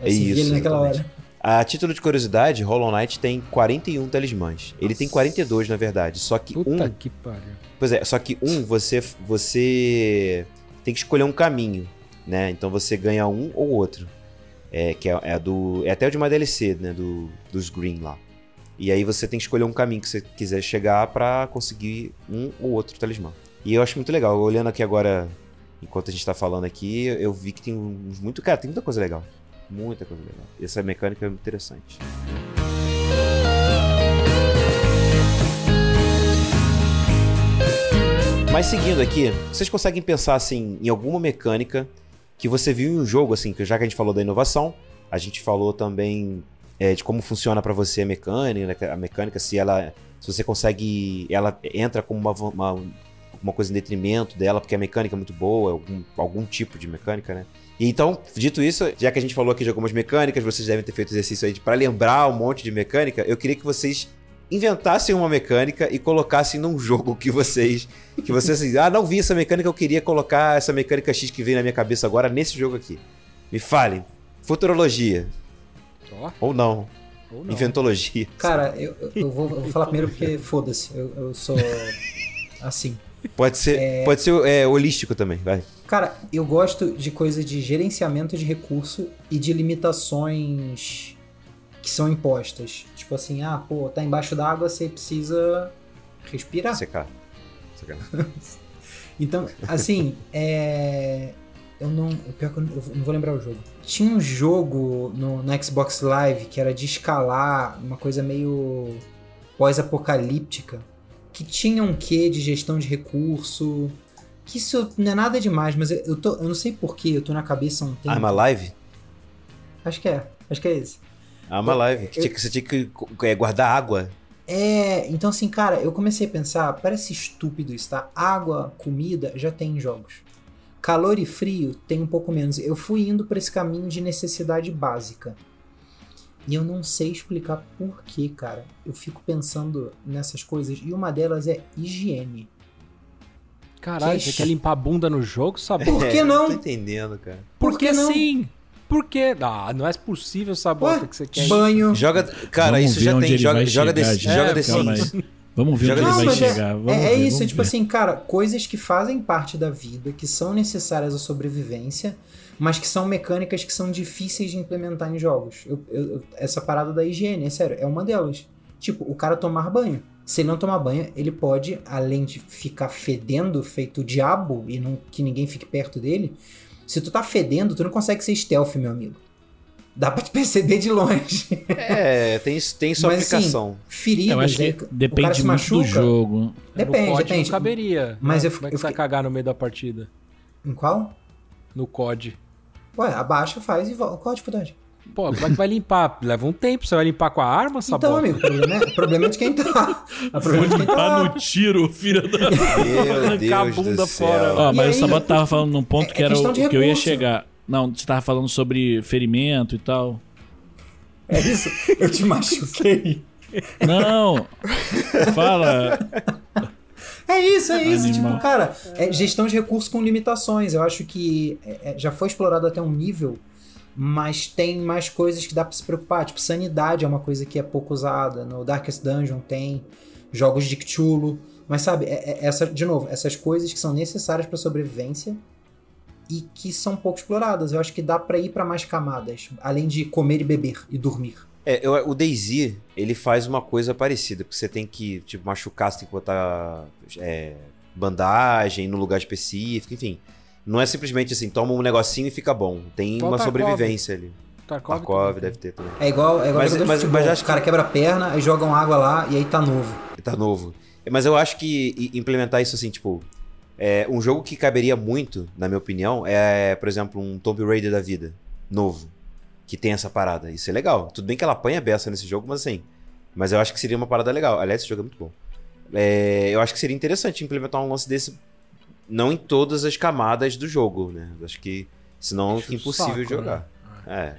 S1: É
S3: você via
S1: isso,
S3: ele naquela
S1: exatamente.
S3: hora.
S1: A título de curiosidade, Hollow Knight tem 41 talismãs. Ele tem 42 na verdade, só que
S2: Puta
S1: um
S2: que pariu.
S1: Pois é, só que um você você tem que escolher um caminho, né? Então você ganha um ou outro. É, que é, é do. É até o de uma DLC, né? Do, dos Green lá. E aí você tem que escolher um caminho que você quiser chegar pra conseguir um ou outro talismã. E eu acho muito legal. Olhando aqui agora, enquanto a gente tá falando aqui, eu vi que tem uns muito. Cara, tem muita coisa legal. Muita coisa legal. Essa mecânica é muito interessante. Mas seguindo aqui, vocês conseguem pensar assim em alguma mecânica que você viu em um jogo assim, que já que a gente falou da inovação, a gente falou também é, de como funciona pra você a mecânica, né, a mecânica se ela se você consegue, ela entra como uma, uma, uma coisa em detrimento dela porque a mecânica é muito boa, algum, algum tipo de mecânica, né? Então, dito isso, já que a gente falou aqui de algumas mecânicas, vocês devem ter feito exercício aí pra lembrar um monte de mecânica, eu queria que vocês inventassem uma mecânica e colocassem num jogo que vocês que vocês assim, ah, não vi essa mecânica, eu queria colocar essa mecânica X que veio na minha cabeça agora nesse jogo aqui. Me falem. Futurologia.
S2: Ó,
S1: Ou não.
S2: ou não.
S1: Inventologia.
S3: Cara, eu, eu- vou, eu vou falar primeiro porque foda-se, eu, eu sou assim.
S1: Pode ser, pode ser é, holístico também, vai.
S3: Cara, eu gosto de coisa de gerenciamento de recurso e de limitações que são impostas. Tipo assim, ah, pô, tá embaixo d'água, você precisa respirar.
S1: Secar. Secar. [LAUGHS]
S3: Então, assim, é. Eu não. o Pior que eu não, eu não vou lembrar o jogo. Tinha um jogo no, no Xbox Live que era de escalar, uma coisa meio pós-apocalíptica, que tinha um quê de gestão de recurso. Que isso não é nada demais, mas eu, eu, tô, eu não sei porquê, eu tô na cabeça um tempo.
S1: I'm Alive?
S3: Acho que é, acho que é esse.
S1: I'm Alive. Que tinha que- você tinha que é, guardar água.
S3: É, então assim, cara, eu comecei a pensar, parece estúpido isso, tá? Água, comida, já tem em jogos. Calor e frio tem um pouco menos. Eu fui indo por esse caminho de necessidade básica. E eu não sei explicar por que, cara. Eu fico pensando nessas coisas e uma delas é higiene.
S2: Caralho,
S3: Que-
S2: você quer limpar a bunda no jogo, sabe?
S3: Por que
S1: É,
S3: não?
S1: Tô entendendo, cara.
S3: Por que não?
S2: sim? Por quê? Ah, não é possível essa bota
S3: Ué,
S2: que você quer.
S3: banho.
S1: Joga. Cara,
S4: Vamos
S1: isso já tem. Joga, joga,
S4: chegar, gente.
S1: joga
S2: É,
S1: The Sims.
S4: Vamos ver onde ele vai
S3: é-
S4: chegar. Vamos
S3: é, é
S4: ver,
S3: isso, é tipo
S4: ver.
S3: assim, cara, coisas que fazem parte da vida, que são necessárias à sobrevivência, mas que são mecânicas que são difíceis de implementar em jogos. Eu- eu- essa parada da higiene, é sério, é uma delas. Tipo, o cara tomar banho. Se ele não tomar banho, ele pode, além de ficar fedendo, feito o diabo, e não que ninguém fique perto dele, se tu tá fedendo, tu não consegue ser stealth, meu amigo. Dá pra te perceber de longe.
S1: É, tem, tem sua
S3: Mas, assim,
S1: aplicação.
S3: Feridas,
S4: Eu acho que
S3: aí, o cara
S4: depende
S3: se
S4: muito
S3: machuca.
S4: do jogo.
S3: Depende, depende.
S2: não caberia.
S3: Mas
S2: né?
S3: eu
S2: Como é
S3: fico-
S2: que você vai
S3: eu
S2: cagar no meio da partida?
S3: Em qual?
S2: No COD.
S3: Ué, abaixa, faz e volta. Qual a dificuldade?
S2: Pô, como é que vai limpar? Leva um tempo. Você vai limpar com a arma, Sabota?
S3: Então, amigo, o problema, é, o problema é de quem tá. [LAUGHS] O problema é de quem tá.
S4: No tiro, filho da.
S1: Meu
S2: Arrancar a bunda fora.
S4: Ó, mas
S3: aí,
S4: o Sabato tava falando num ponto
S3: é-
S4: que era o que eu ia chegar. Não, você tava falando sobre ferimento e tal.
S3: É isso. Eu te machuquei.
S4: Não! Fala!
S3: É isso, é isso.
S4: Animal.
S3: Tipo, cara, é gestão de recursos com limitações. Eu acho que é, é, já foi explorado até um nível, mas tem mais coisas que dá pra se preocupar. Tipo, sanidade é uma coisa que é pouco usada. No Darkest Dungeon tem jogos de Cthulhu. Mas sabe, é- é- essa, de novo, essas coisas que são necessárias pra sobrevivência e que são pouco exploradas. Eu acho que dá pra ir pra mais camadas, além de comer e beber e dormir.
S1: É, eu- o DayZ, ele faz uma coisa parecida, porque você tem que, tipo, machucar, você tem que botar é, bandagem no lugar específico, enfim. Não é simplesmente assim, toma um negocinho e fica bom. Tem
S2: Igual
S1: uma
S2: Tarkov.
S1: sobrevivência ali.
S2: Tarkov,
S1: Tarkov
S2: também.
S1: deve ter também.
S3: É igual, é igual
S1: Mas- mas- mas acho
S3: O cara quebra a perna, aí jogam água lá e aí tá novo.
S1: Tá novo. Mas eu acho que implementar isso assim, tipo. é, um jogo que caberia muito, na minha opinião, é, por exemplo, um Tomb Raider da vida. Novo. Que tem essa parada. Isso é legal. Tudo bem que ela apanha a beça nesse jogo, mas assim. Mas eu acho que seria uma parada legal. Aliás, esse jogo é muito bom. É, eu acho que seria interessante implementar um lance desse. Não em todas as camadas do jogo, né? Acho que. Senão é
S2: o
S1: impossível
S2: saco,
S1: jogar. É.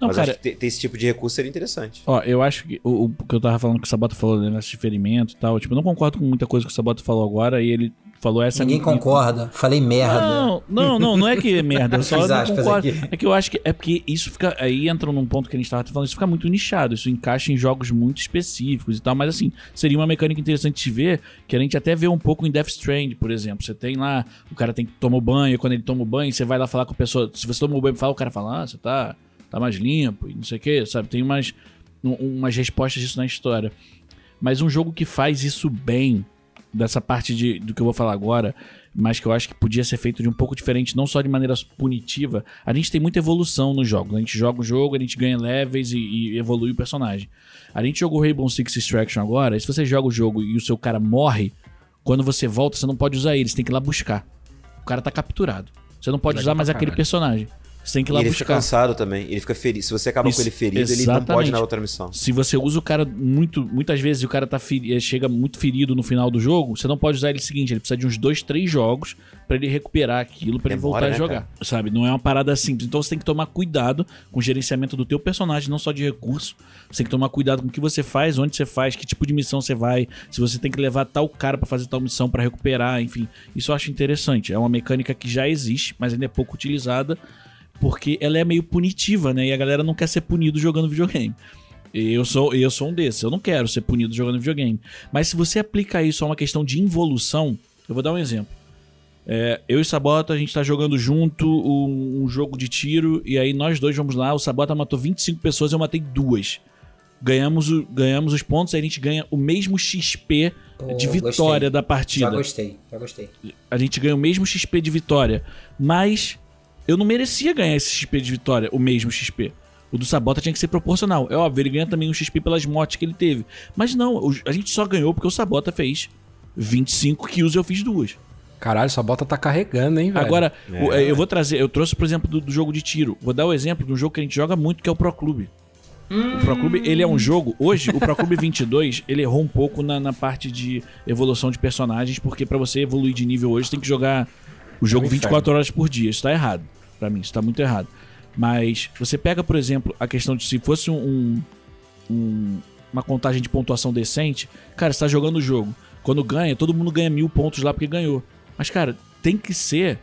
S4: Não,
S1: mas
S4: cara,
S1: acho que ter, ter esse tipo de recurso seria interessante.
S4: Ó, eu acho que o, o que eu tava falando que o Sabota falou né, nesse ferimento e tal, tipo, eu não concordo com muita coisa que o Sabota falou agora e ele falou essa
S3: Ninguém concorda. Falei merda.
S4: Não, não, não, não é que é merda, eu [LAUGHS] só não concordo.
S3: aqui.
S4: É que eu acho que é porque isso fica aí entra num ponto que a gente tava falando, isso fica muito nichado, isso encaixa em jogos muito específicos e tal, mas assim, seria uma mecânica interessante de ver, que a gente até vê um pouco em Death Strand, por exemplo. Você tem lá, o cara tem que tomar o banho, e quando ele toma o banho, você vai lá falar com a pessoa, se você tomou o banho, fala, o cara fala: "Ah, você tá tá mais limpo" e não sei o que, sabe? Tem umas um- umas respostas disso na história. Mas um jogo que faz isso bem, dessa parte de, do que eu vou falar agora, mas que eu acho que podia ser feito de um pouco diferente, não só de maneira punitiva. A gente tem muita evolução nos jogos. A gente joga o jogo, a gente ganha levels e, e evolui o personagem. A gente jogou Rainbow Six Extraction agora, e se você joga o jogo e o seu cara morre, quando você volta, você não pode usar ele, você tem que ir lá buscar. O cara tá capturado. Você não pode
S2: Legal
S4: usar mais aquele personagem. Você tem que ir
S1: E
S4: lá
S1: ele fica
S4: buscar.
S1: cansado também. Ele fica ferido. Se você acaba
S4: Isso,
S1: com ele ferido, ele não
S4: exatamente.
S1: pode na outra missão.
S4: Se você usa o cara muito, muitas vezes o cara tá feri- eh, chega muito ferido no final do jogo, você não pode usar ele o seguinte, ele precisa de uns dois, três jogos pra ele recuperar aquilo, pra ele voltar a
S1: né,
S4: jogar, sabe? Não é uma parada simples. Então você tem que tomar cuidado com o gerenciamento do teu personagem, não só de recurso. Você tem que tomar cuidado com o que você faz, onde você faz, que tipo de missão você vai, se você tem que levar tal cara pra fazer tal missão pra recuperar, enfim. Isso eu acho interessante. É uma mecânica que já existe, mas ainda é pouco utilizada. Porque ela é meio punitiva, né? E a galera não quer ser punido jogando videogame. Eu sou, eu sou um desses. Eu não quero ser punido jogando videogame. Mas se você aplica isso a uma questão de involução, eu vou dar um exemplo. É, eu e Sabota, a gente tá jogando junto um, um jogo de tiro, e aí nós dois vamos lá. O Sabota matou 25 pessoas, eu matei duas. Ganhamos, o- ganhamos os pontos, aí a gente ganha o mesmo XP
S3: Pô,
S4: de vitória
S3: gostei.
S4: da
S3: Já
S4: partida
S3: gostei, já gostei.
S4: a gente ganha o mesmo XP de vitória. Mas eu não merecia ganhar esse XP de vitória, o mesmo XP. O do Sabota tinha que ser proporcional. É óbvio, ele ganha também um XP pelas mortes que ele teve. Mas não, o- a gente só ganhou porque o Sabota fez 25 kills e eu fiz duas.
S2: Caralho, essa bota tá carregando, hein, velho?
S4: Agora,
S1: É.
S4: o- eu vou trazer, eu trouxe, por exemplo, do, do jogo de tiro. Vou dar o exemplo de um jogo que a gente joga muito, que é o Pro Clube. O Pro Clube, ele é um jogo. Hoje, o Pro Clube 22, [LAUGHS] ele errou um pouco na, na parte de evolução de personagens, porque pra você evoluir de nível hoje, tem que jogar o jogo
S2: É um
S4: 24 horas por dia. Isso tá errado. Pra mim, isso tá muito errado. Mas você pega, por exemplo, a questão de se fosse um, um- uma contagem de pontuação decente, cara, você tá jogando o jogo. Quando ganha, todo mundo ganha mil pontos lá porque ganhou. Mas, cara, tem que ser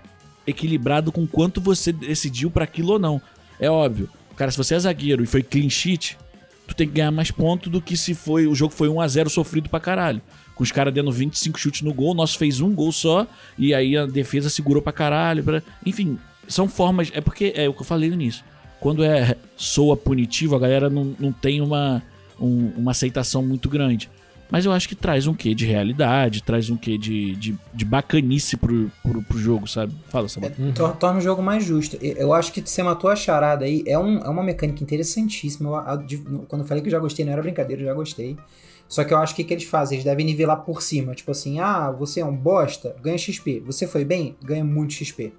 S4: equilibrado com quanto você decidiu pra aquilo ou não. É óbvio. Cara, se você é zagueiro e foi clean sheet, tu tem que ganhar mais pontos do que se foi o jogo foi 1 a 0 sofrido pra caralho. Com os caras dando 25 chutes no gol, o nosso fez um gol só, e aí a defesa segurou pra caralho. pra- Enfim, são formas. É porque é o que eu falei no início. Quando é soa punitivo, a galera não, não tem uma, um- uma aceitação muito grande. Mas eu acho que traz um quê de realidade, traz um quê de, de, de bacanice pro, pro, pro jogo, sabe? Fala, Samuel.
S3: Tor- Torna o jogo mais justo. Eu acho que você matou a charada aí. É, um, é uma mecânica interessantíssima. Eu- a- de- quando eu falei que eu já gostei, não era brincadeira, eu já gostei. Só que eu acho que o que eles fazem? Eles devem nivelar por cima. Tipo assim, ah, você é um bosta, ganha XP. Você foi bem, ganha muito XP.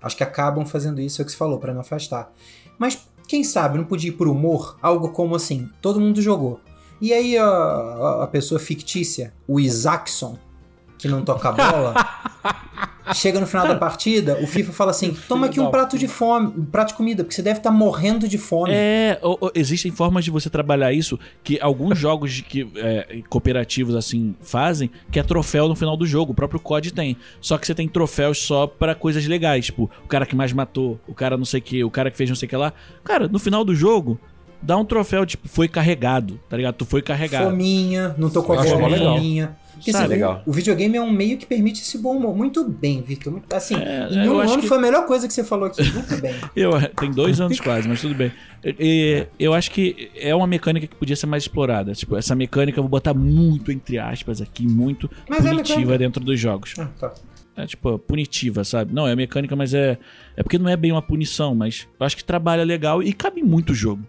S3: Acho que acabam fazendo isso, é o que você falou, pra não afastar. Mas quem sabe, não podia ir por humor? Algo como assim, todo mundo jogou. E aí a, a- pessoa fictícia, o Isaacson, que não toca bola, [LAUGHS] chega no final da partida, o FIFA fala assim: toma aqui um prato de fome, um prato de comida, porque você deve estar morrendo de fome.
S4: É, o- o- existem formas de você trabalhar isso que alguns [LAUGHS] jogos de que, é, cooperativos assim fazem, que é troféu no final do jogo. O próprio COD tem. Só que você tem troféus só pra coisas legais, tipo, o cara que mais matou, o cara não sei o que, o cara que fez não sei o que lá. Cara, no final do jogo, dá um troféu, tipo, foi carregado, tá ligado? Tu foi carregado.
S3: Fominha, não tô com a fominha. Porque,
S4: Sabe,
S3: assim, o-
S1: legal.
S3: O, videogame é um meio que permite esse bom humor. Muito bem, Victor. Muito- assim,
S4: É,
S3: em
S4: eu
S3: um ano
S4: que-
S3: foi a melhor coisa que você falou aqui. Muito bem. [LAUGHS]
S4: Eu, tem dois anos quase, mas tudo bem. E- e- eu acho que é uma mecânica que podia ser mais explorada. Tipo, essa mecânica eu vou botar muito entre aspas aqui, muito
S3: Mas é
S4: punitiva
S3: mecânica.
S4: dentro dos jogos.
S3: Ah, tá.
S4: É tipo, punitiva, sabe? Não, é mecânica, mas é. É porque não é bem uma punição, mas eu acho que trabalha legal e cabe em muito jogo.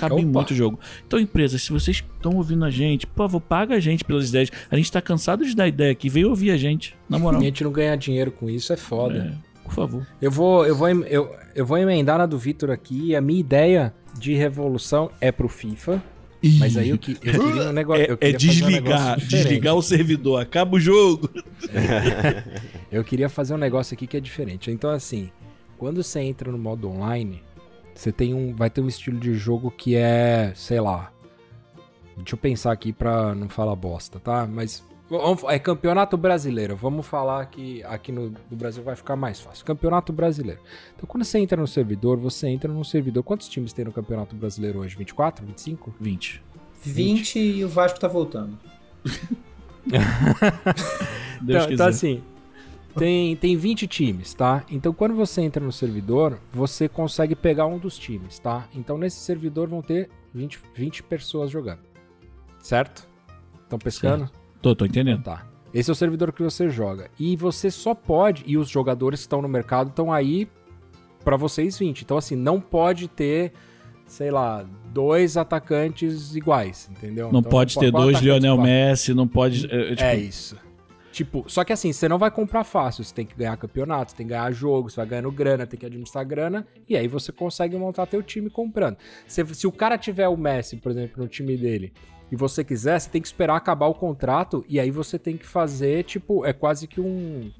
S4: Cabe em
S2: Opa.
S4: muito jogo. Então, empresas, se vocês estão ouvindo a gente, por favor, paga a gente pelas ideias. A gente tá cansado de dar ideia aqui. Veio ouvir a gente, na [LAUGHS] moral.
S2: E a gente não ganhar dinheiro com isso é foda.
S4: É, por favor.
S2: Eu vou, eu, vou, eu, eu vou emendar na do Vitor aqui. A minha ideia de revolução é pro FIFA. Mas aí eu, que- eu queria um [LAUGHS] negócio.
S4: É,
S2: eu
S4: é
S2: um
S4: desligar,
S2: negócio diferente.
S4: desligar o servidor. Acaba o jogo. [LAUGHS]
S2: Eu queria fazer um negócio aqui que é diferente. Então, assim, quando você entra no modo online, você tem um. Vai ter um estilo de jogo que é, sei lá. Deixa eu pensar aqui pra não falar bosta, tá? Mas. vamos- É campeonato brasileiro. Vamos falar que aqui no, no Brasil vai ficar mais fácil. Campeonato brasileiro. Então, quando você entra no servidor, você entra num servidor. Quantos times tem no campeonato brasileiro hoje? 24? 25?
S4: 20.
S3: 20 e o Vasco tá voltando. [LAUGHS]
S4: Deus
S2: então,
S4: quiser.
S2: então, assim, tem, tem 20 times, tá? Então, quando você entra no servidor, você consegue pegar um dos times, tá? Então, nesse servidor vão ter 20, 20 pessoas jogando. Certo? Estão pescando?
S4: Tô, tô entendendo.
S2: Tá. Esse é o servidor que você joga. E você só pode, e os jogadores que estão no mercado estão aí pra vocês 20. Então, assim, não pode ter, sei lá, dois atacantes iguais, entendeu?
S4: Não
S2: Então,
S4: pode ter dois Lionel
S2: iguais.
S4: Messi, não pode. é, é, tipo,
S2: É isso. Tipo, só que assim, você não vai comprar fácil, você tem que ganhar campeonato, você tem que ganhar jogo, você vai ganhando grana, tem que administrar grana, e aí você consegue montar teu time comprando. Se, se o cara tiver o Messi, por exemplo, no time dele, e você quiser, você tem que esperar acabar o contrato, e aí você tem que fazer, tipo, é quase que um,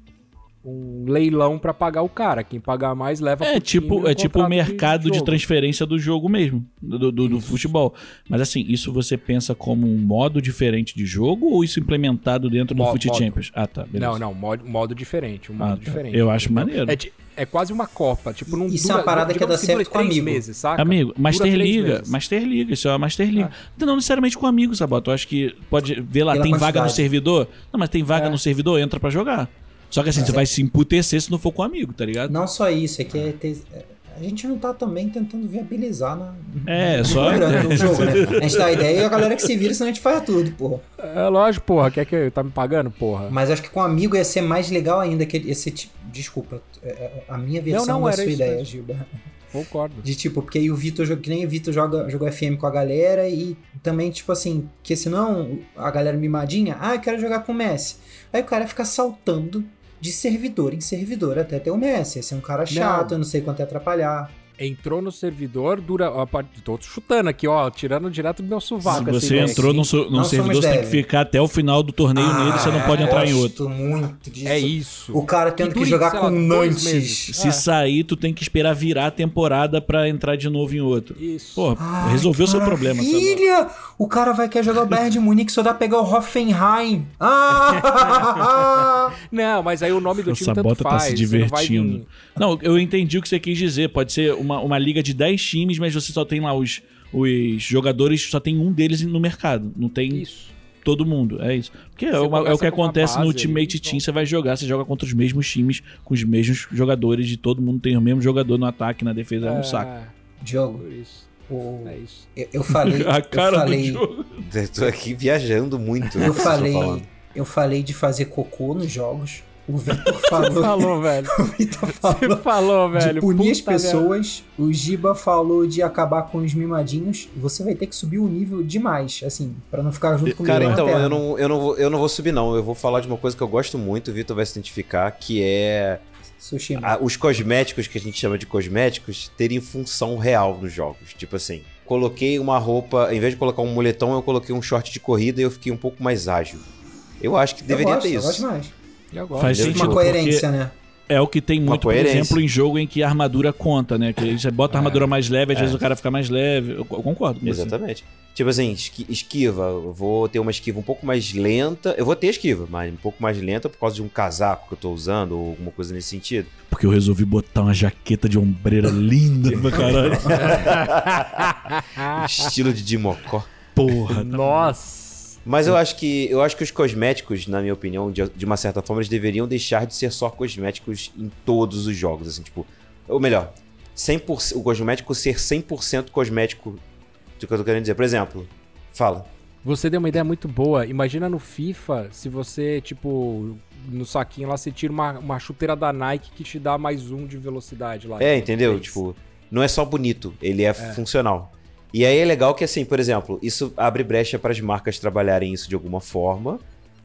S2: um leilão pra pagar o cara. Quem pagar mais leva
S4: É tipo, é tipo o mercado de,
S2: jogo.
S4: transferência do jogo mesmo, do, do, do futebol. Mas assim, isso você pensa como um modo diferente de jogo ou isso implementado dentro do
S2: Mo- modo.
S4: Champions? Ah, tá. Beleza.
S2: Não, não, modo, modo diferente, um modo
S4: Ah, tá.
S2: diferente.
S4: Eu acho
S2: entendeu?
S4: maneiro.
S2: É, é quase uma Copa, tipo, não
S3: Isso é uma parada que
S2: digamos
S3: dá certo
S2: dura
S3: com
S2: três
S3: amigo.
S2: meses, saca?
S4: Amigo, Master
S2: Dura
S4: Liga,
S2: meses.
S4: Master Liga, isso é uma Master Liga. Não necessariamente com amigos, Sabato. Eu acho que pode ver lá,
S3: Pela
S4: tem vaga no
S3: quantidade.
S4: servidor. Não, mas tem vaga
S2: É.
S4: no servidor, entra pra jogar. Só que assim, você vai se emputecer se não for com amigo, tá ligado?
S3: Não só isso, é que é ter- é- a gente não tá também tentando viabilizar na,
S4: É, só.
S3: grana no [LAUGHS] jogo, né? A gente dá a ideia e a galera que se vira, senão a gente faz tudo, porra.
S2: É lógico, porra. Quer que tá me pagando, porra?
S3: Mas acho que com amigo ia ser mais legal ainda que esse tipo. Desculpa, é- é a minha versão
S2: não,
S3: da
S2: era
S3: sua
S2: isso
S3: ideia. Gilba.
S2: Concordo.
S3: De tipo, porque aí o Vitor, joga- que nem o Vitor joga, jogou FM com a galera e também, tipo assim, que senão a galera mimadinha, ah, eu quero jogar com o Messi. Aí o cara fica saltando de servidor em servidor até ter o Messi. Esse é um cara chato, eu não sei quanto é atrapalhar.
S2: Entrou no servidor, dura. Ó, tô chutando aqui, ó, tirando direto do meu
S4: Se
S2: sovaco. essa
S4: você
S2: ideia
S4: entrou
S2: aqui.
S4: num, so-
S3: Não
S4: servidor, você tem que
S3: deve.
S4: ficar até o final do torneio nele, você não pode entrar em outro.
S3: Muito disso.
S2: É isso.
S3: O cara tendo que,
S2: dure,
S3: jogar com Nantes.
S2: meses.
S4: Se
S2: É.
S4: sair, tu tem que esperar virar a temporada pra entrar de novo em outro.
S2: Isso.
S4: Pô,
S3: Ai,
S4: resolveu
S3: que
S4: seu problema.
S3: Maravilha! O cara vai querer jogar o Bayern de Munique, só dá pra pegar o Hoffenheim. Ah! [LAUGHS]
S2: Não, mas aí o nome do
S4: O
S2: time tanto
S4: Sabota tá
S2: faz.
S4: se
S2: não vai
S4: divertindo.
S2: vir-
S4: Não, eu entendi o que você quis dizer. Pode ser uma, uma liga de 10 times, mas você só tem lá os, os jogadores só tem um deles no mercado. Não tem
S2: Isso.
S4: todo mundo. É isso. Porque é, uma- é o que
S2: uma
S4: acontece no Ultimate
S2: ali,
S4: Team.
S2: então.
S4: Você vai jogar, você joga contra os mesmos times, com os mesmos jogadores, de todo mundo tem o mesmo jogador no ataque, na defesa. É um saco.
S3: Diogo, o-
S2: É isso.
S3: eu, eu falei. [LAUGHS]
S4: A cara
S3: eu falei,
S4: do jogo.
S1: Eu tô aqui viajando muito. né,
S3: Eu
S1: tão
S3: falei, eu falei de fazer cocô nos jogos. O Vitor falou,
S2: Falou, velho.
S3: o Vitor
S2: Você
S3: falou
S2: falou, velho. [LAUGHS]
S3: de punir as pessoas. O Giba falou de acabar com os mimadinhos. Você vai ter que subir o nível demais, assim, pra não ficar junto comigo
S1: Cara,
S3: na
S1: então, eu não, eu, não vou, eu não vou subir, não. Eu vou falar de uma coisa que eu gosto muito, o Vitor vai se identificar, que é
S3: Sushi.
S1: a- os cosméticos, que a gente chama de cosméticos, terem função real nos jogos. Tipo assim, coloquei uma roupa, em vez de colocar um moletom, eu coloquei um short de corrida e eu fiquei um pouco mais ágil. Eu acho que
S3: eu
S1: deveria
S3: gosto,
S1: ter
S3: eu
S1: isso.
S3: gosto mais.
S2: Eu gosto.
S4: Faz sentido.
S3: Uma
S4: porque
S3: coerência, né?
S4: É o que tem muito, por exemplo, em jogo em que a armadura conta, né? Que você bota a armadura mais leve, às
S1: É.
S4: vezes o cara fica mais leve. Eu, concordo com você.
S1: Exatamente. Tipo assim, esqui- esquiva, eu vou ter uma esquiva um pouco mais lenta. Eu vou ter esquiva, mas um pouco mais lenta por causa de um casaco que eu tô usando ou alguma coisa nesse sentido.
S4: Porque eu resolvi botar uma jaqueta de ombreira linda pra [LAUGHS] caralho.
S1: Estilo de Dimocó.
S4: Porra. tá
S2: Nossa.
S1: Mas eu acho que eu acho que os cosméticos, na minha opinião, de, de uma certa forma, eles deveriam deixar de ser só cosméticos em todos os jogos, assim, tipo, ou melhor, 100%, o cosmético ser 100% cosmético do que eu tô querendo dizer. Por exemplo, fala.
S2: Você deu uma ideia muito boa. Imagina no FIFA, se você, tipo, no saquinho lá, você tira uma, uma chuteira da Nike que te dá mais um de velocidade lá.
S1: É,
S2: Tipo,
S1: entendeu? Tipo, não é só bonito, ele é, funcional. E aí é legal que, assim, por exemplo, isso abre brecha para as marcas trabalharem isso de alguma forma,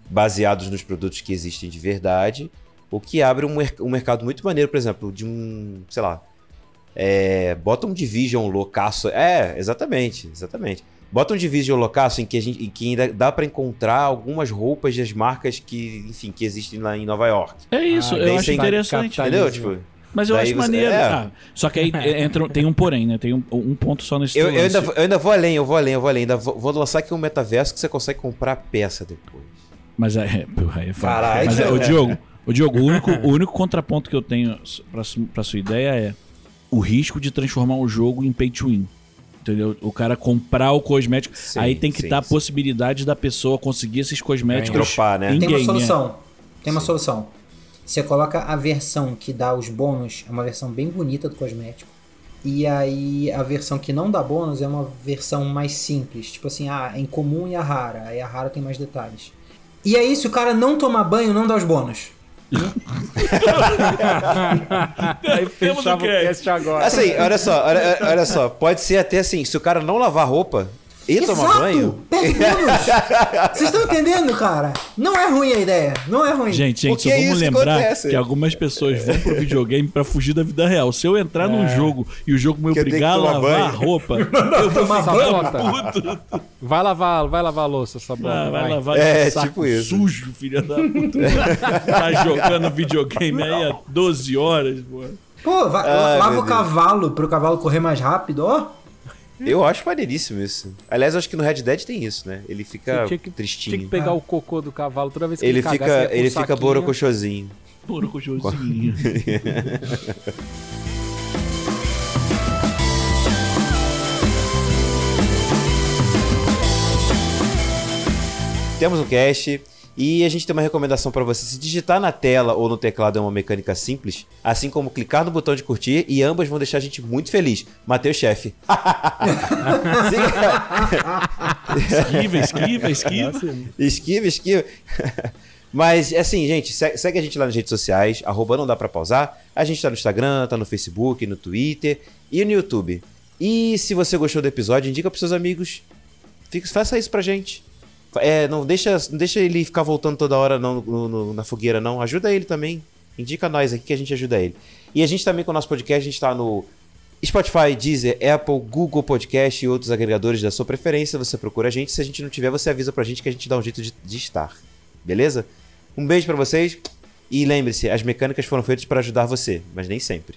S1: baseados nos produtos que existem de verdade, o que abre um, mer- um mercado muito maneiro, por exemplo, de um, sei lá, é, bota um Division loucaço. É, exatamente, exatamente. Bota um Division loucaço em que, a gente, em que ainda dá para encontrar algumas roupas das marcas que, enfim, que existem lá em Nova York.
S4: É isso,
S2: Ah,
S4: eu acho interessante.
S2: capitalismo.
S1: Entendeu? Tipo,
S4: Mas eu
S1: Daí
S4: acho
S1: você-
S4: maneiro.
S1: é.
S4: Ah, só que aí [LAUGHS] entra, tem um porém, né? Tem um, um ponto só nesse
S1: Eu, eu ainda,
S4: lance.
S1: eu ainda vou além, eu vou além, eu vou além. Ainda vou, vou lançar aqui um metaverso que você consegue comprar a peça depois.
S4: Mas é, porra, aí é foda.
S1: Caralho,
S4: Mas é, o
S1: é. [LAUGHS]
S4: Diogo, o Diogo, o único, o único contraponto que eu tenho pra, su- pra sua ideia é o risco de transformar o jogo em pay to win. Entendeu? O cara comprar o cosmético.
S1: Sim,
S4: aí tem que
S1: sim,
S4: dar a
S1: sim.
S4: possibilidade da pessoa conseguir esses cosméticos.
S1: Dropar, né?
S4: em
S3: Tem uma
S4: game, é.
S3: solução. Tem uma solução. Você coloca a versão que dá os bônus, é uma versão bem bonita do cosmético. E aí a versão que não dá bônus é uma versão mais simples. Tipo assim, ah, é incomum e a rara. Aí a rara tem mais detalhes. E aí, se o cara não tomar banho, não dá os bônus.
S4: Aí [LAUGHS]
S2: Fechava
S4: o
S2: cast agora.
S1: Assim, olha só, olha, olha só. Pode ser até assim, se o cara não lavar roupa e tomar banho.
S3: Perde bônus! Vocês estão entendendo, cara? Não é ruim a ideia. Não é ruim.
S4: Gente, gente,
S1: Porque
S4: só
S1: é
S4: vamos
S1: que
S4: lembrar
S1: acontece.
S4: que algumas pessoas vão pro videogame pra fugir da vida real. Se eu entrar num jogo e o jogo me
S1: Que
S4: obrigar a
S1: que
S4: lavar
S1: banho.
S4: a roupa, [LAUGHS] eu vou
S3: Tomar
S4: ficar
S2: banho.
S4: puto.
S2: Vai lavar, vai lavar a louça, bola.
S4: Ah, vai
S2: vai.
S4: lavar
S1: É,
S4: saco
S1: tipo isso.
S4: sujo, filha da puta. [LAUGHS] tá jogando videogame aí há 12 horas, pô.
S3: Pô, vai,
S1: Ai,
S3: lava o
S1: Deus.
S3: cavalo pro cavalo correr mais rápido, ó.
S1: Eu acho maneiríssimo isso. Aliás, eu acho que no Red Dead tem isso, né? Ele fica
S2: tinha que,
S1: tristinho.
S2: tinha que pegar o cocô do cavalo toda vez que
S1: Ele
S2: ele cagasse,
S1: fica,
S2: com
S1: ele
S2: um
S1: fica
S2: saquinho.
S1: borocochosinho.
S4: Puro cojosinho. [LAUGHS]
S1: Temos um cast e a gente tem uma recomendação pra você. Se digitar na tela ou no teclado é uma mecânica simples, assim como clicar no botão de curtir e ambas vão deixar a gente muito feliz. Matheus Chefe.
S4: esquiva, esquiva, esquiva.
S1: esquiva, esquiva. Mas, assim, gente, se- segue a gente lá nas redes sociais, arroba não dá pra pausar. A gente tá no Instagram, tá no Facebook, no Twitter e no YouTube. E se você gostou do episódio, indica pros seus amigos. Fica, faça isso pra gente. É, não deixa, não deixa ele ficar voltando toda hora não, no- no- na fogueira, não. Ajuda ele também. Indica nós aqui que a gente ajuda ele. E a gente também, com o nosso podcast, a gente tá no Spotify, Deezer, Apple, Google Podcast e outros agregadores da sua preferência. Você procura a gente. Se a gente não tiver, você avisa pra gente que a gente dá um jeito de, de estar. Beleza? Um beijo pra vocês. E lembre-se, as mecânicas foram feitas para ajudar você, mas nem sempre.